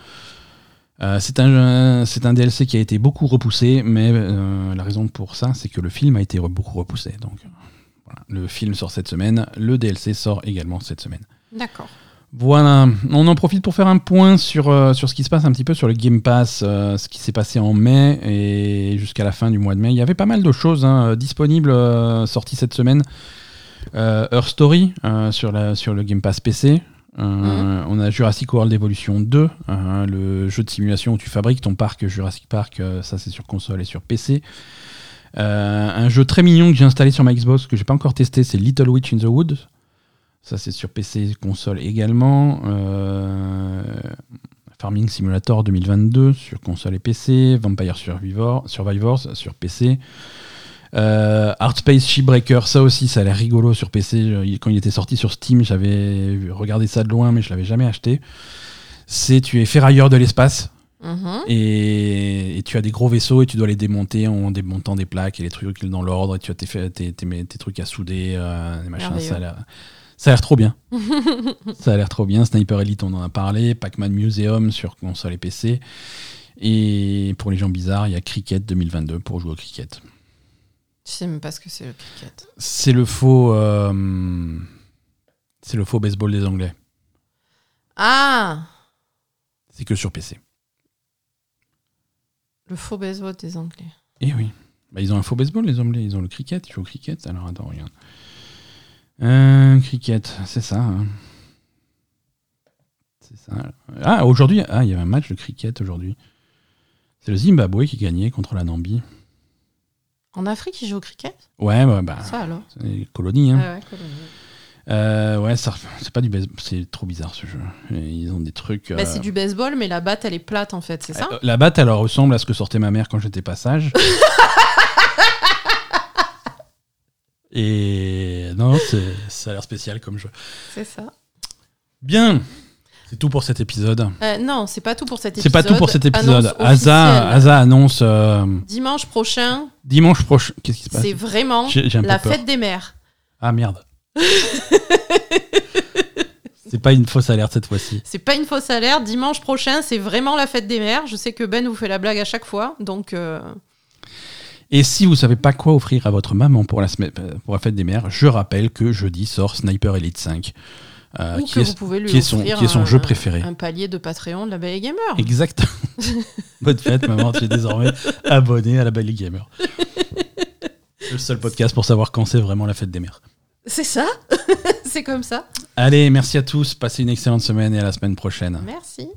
Euh, c'est un, un DLC qui a été beaucoup repoussé, mais euh, la raison pour ça, c'est que le film a été re- beaucoup repoussé. Donc euh, voilà, le film sort cette semaine, le DLC sort également cette semaine. D'accord. Voilà, on en profite pour faire un point sur, euh, sur ce qui se passe un petit peu sur le Game Pass, euh, ce qui s'est passé en mai et jusqu'à la fin du mois de mai. Il y avait pas mal de choses hein, disponibles, euh, sorties cette semaine. Euh, Her Story euh, sur, la, sur le Game Pass PC. Euh, On a Jurassic World Evolution 2, euh, le jeu de simulation où tu fabriques ton parc Jurassic Park, euh, ça c'est sur console et sur PC. Euh, un jeu très mignon que j'ai installé sur ma Xbox que j'ai pas encore testé, c'est Little Witch in the Wood. Ça c'est sur PC, console également. Farming Simulator 2022 sur console et PC. Vampire Survivor, Survivors sur PC. Euh, Art Space Shipbreaker, ça aussi, ça a l'air rigolo sur PC. Quand il était sorti sur Steam, j'avais regardé ça de loin, mais je l'avais jamais acheté. C'est tu es ferrailleur de l'espace Mhm. et, et tu as des gros vaisseaux et tu dois les démonter en démontant des plaques et les trucs dans l'ordre et tu as tes, fa- tes, tes- tes trucs à souder, euh, des machins. Ça a l'air trop bien. ça a l'air trop bien. Sniper Elite, on en a parlé. Pac-Man Museum sur console et PC. Et pour les gens bizarres, il y a Cricket 2022 pour jouer au cricket. Je sais même pas ce que c'est le cricket. C'est le faux. euh, c'est le faux baseball des Anglais. Ah C'est que sur PC. Le faux baseball des Anglais. Eh oui. Bah, ils ont un faux baseball, les Anglais. Ils ont le cricket. Ils jouent au cricket. Alors attends, regarde. Euh, cricket, c'est ça. hein. C'est ça. Ah, aujourd'hui, ah, il y avait un match de cricket aujourd'hui. C'est le Zimbabwe qui gagnait contre la Namibie. En Afrique, ils jouent au cricket? Ouais, ouais, bah, Ça alors? c'est les colonies. Hein. Ouais, ouais, colonie. Euh, ouais, ça, c'est pas du baseball. C'est trop bizarre ce jeu. Ils ont des trucs. Bah, euh, c'est du baseball, mais la batte, elle est plate en fait, c'est ça? Euh, La batte, elle ressemble à ce que sortait ma mère quand j'étais pas sage. Et non, c'est- ça a l'air spécial comme jeu. C'est ça. Bien. C'est tout pour cet épisode. Euh, non, c'est pas tout pour cet épisode. C'est pas tout pour cet épisode. Asa, annonce euh, Dimanche prochain, dimanche prochain. Qu'est-ce qui se passe? C'est vraiment J'ai j'ai un peu la peur. fête des mères. Ah merde. c'est pas une fausse alerte cette fois-ci. C'est pas une fausse alerte. Dimanche prochain, c'est vraiment la fête des mères. Je sais que Ben vous fait la blague à chaque fois, donc euh, Et si vous savez pas quoi offrir à votre maman pour la, semaine, pour la fête des mères, je rappelle que jeudi sort Sniper Elite 5. Euh, ou qui que est- vous pouvez lui qui est son- offrir qui est son un- jeu préféré. Un palier de Patreon de la Belle Gamer. Exact. Bonne fête, maman. Tu es désormais abonné à la Belle Gamer. Le seul podcast pour savoir quand c'est vraiment la fête des mères. C'est ça C'est comme ça. Allez, merci à tous. Passez une excellente semaine et à la semaine prochaine. Merci.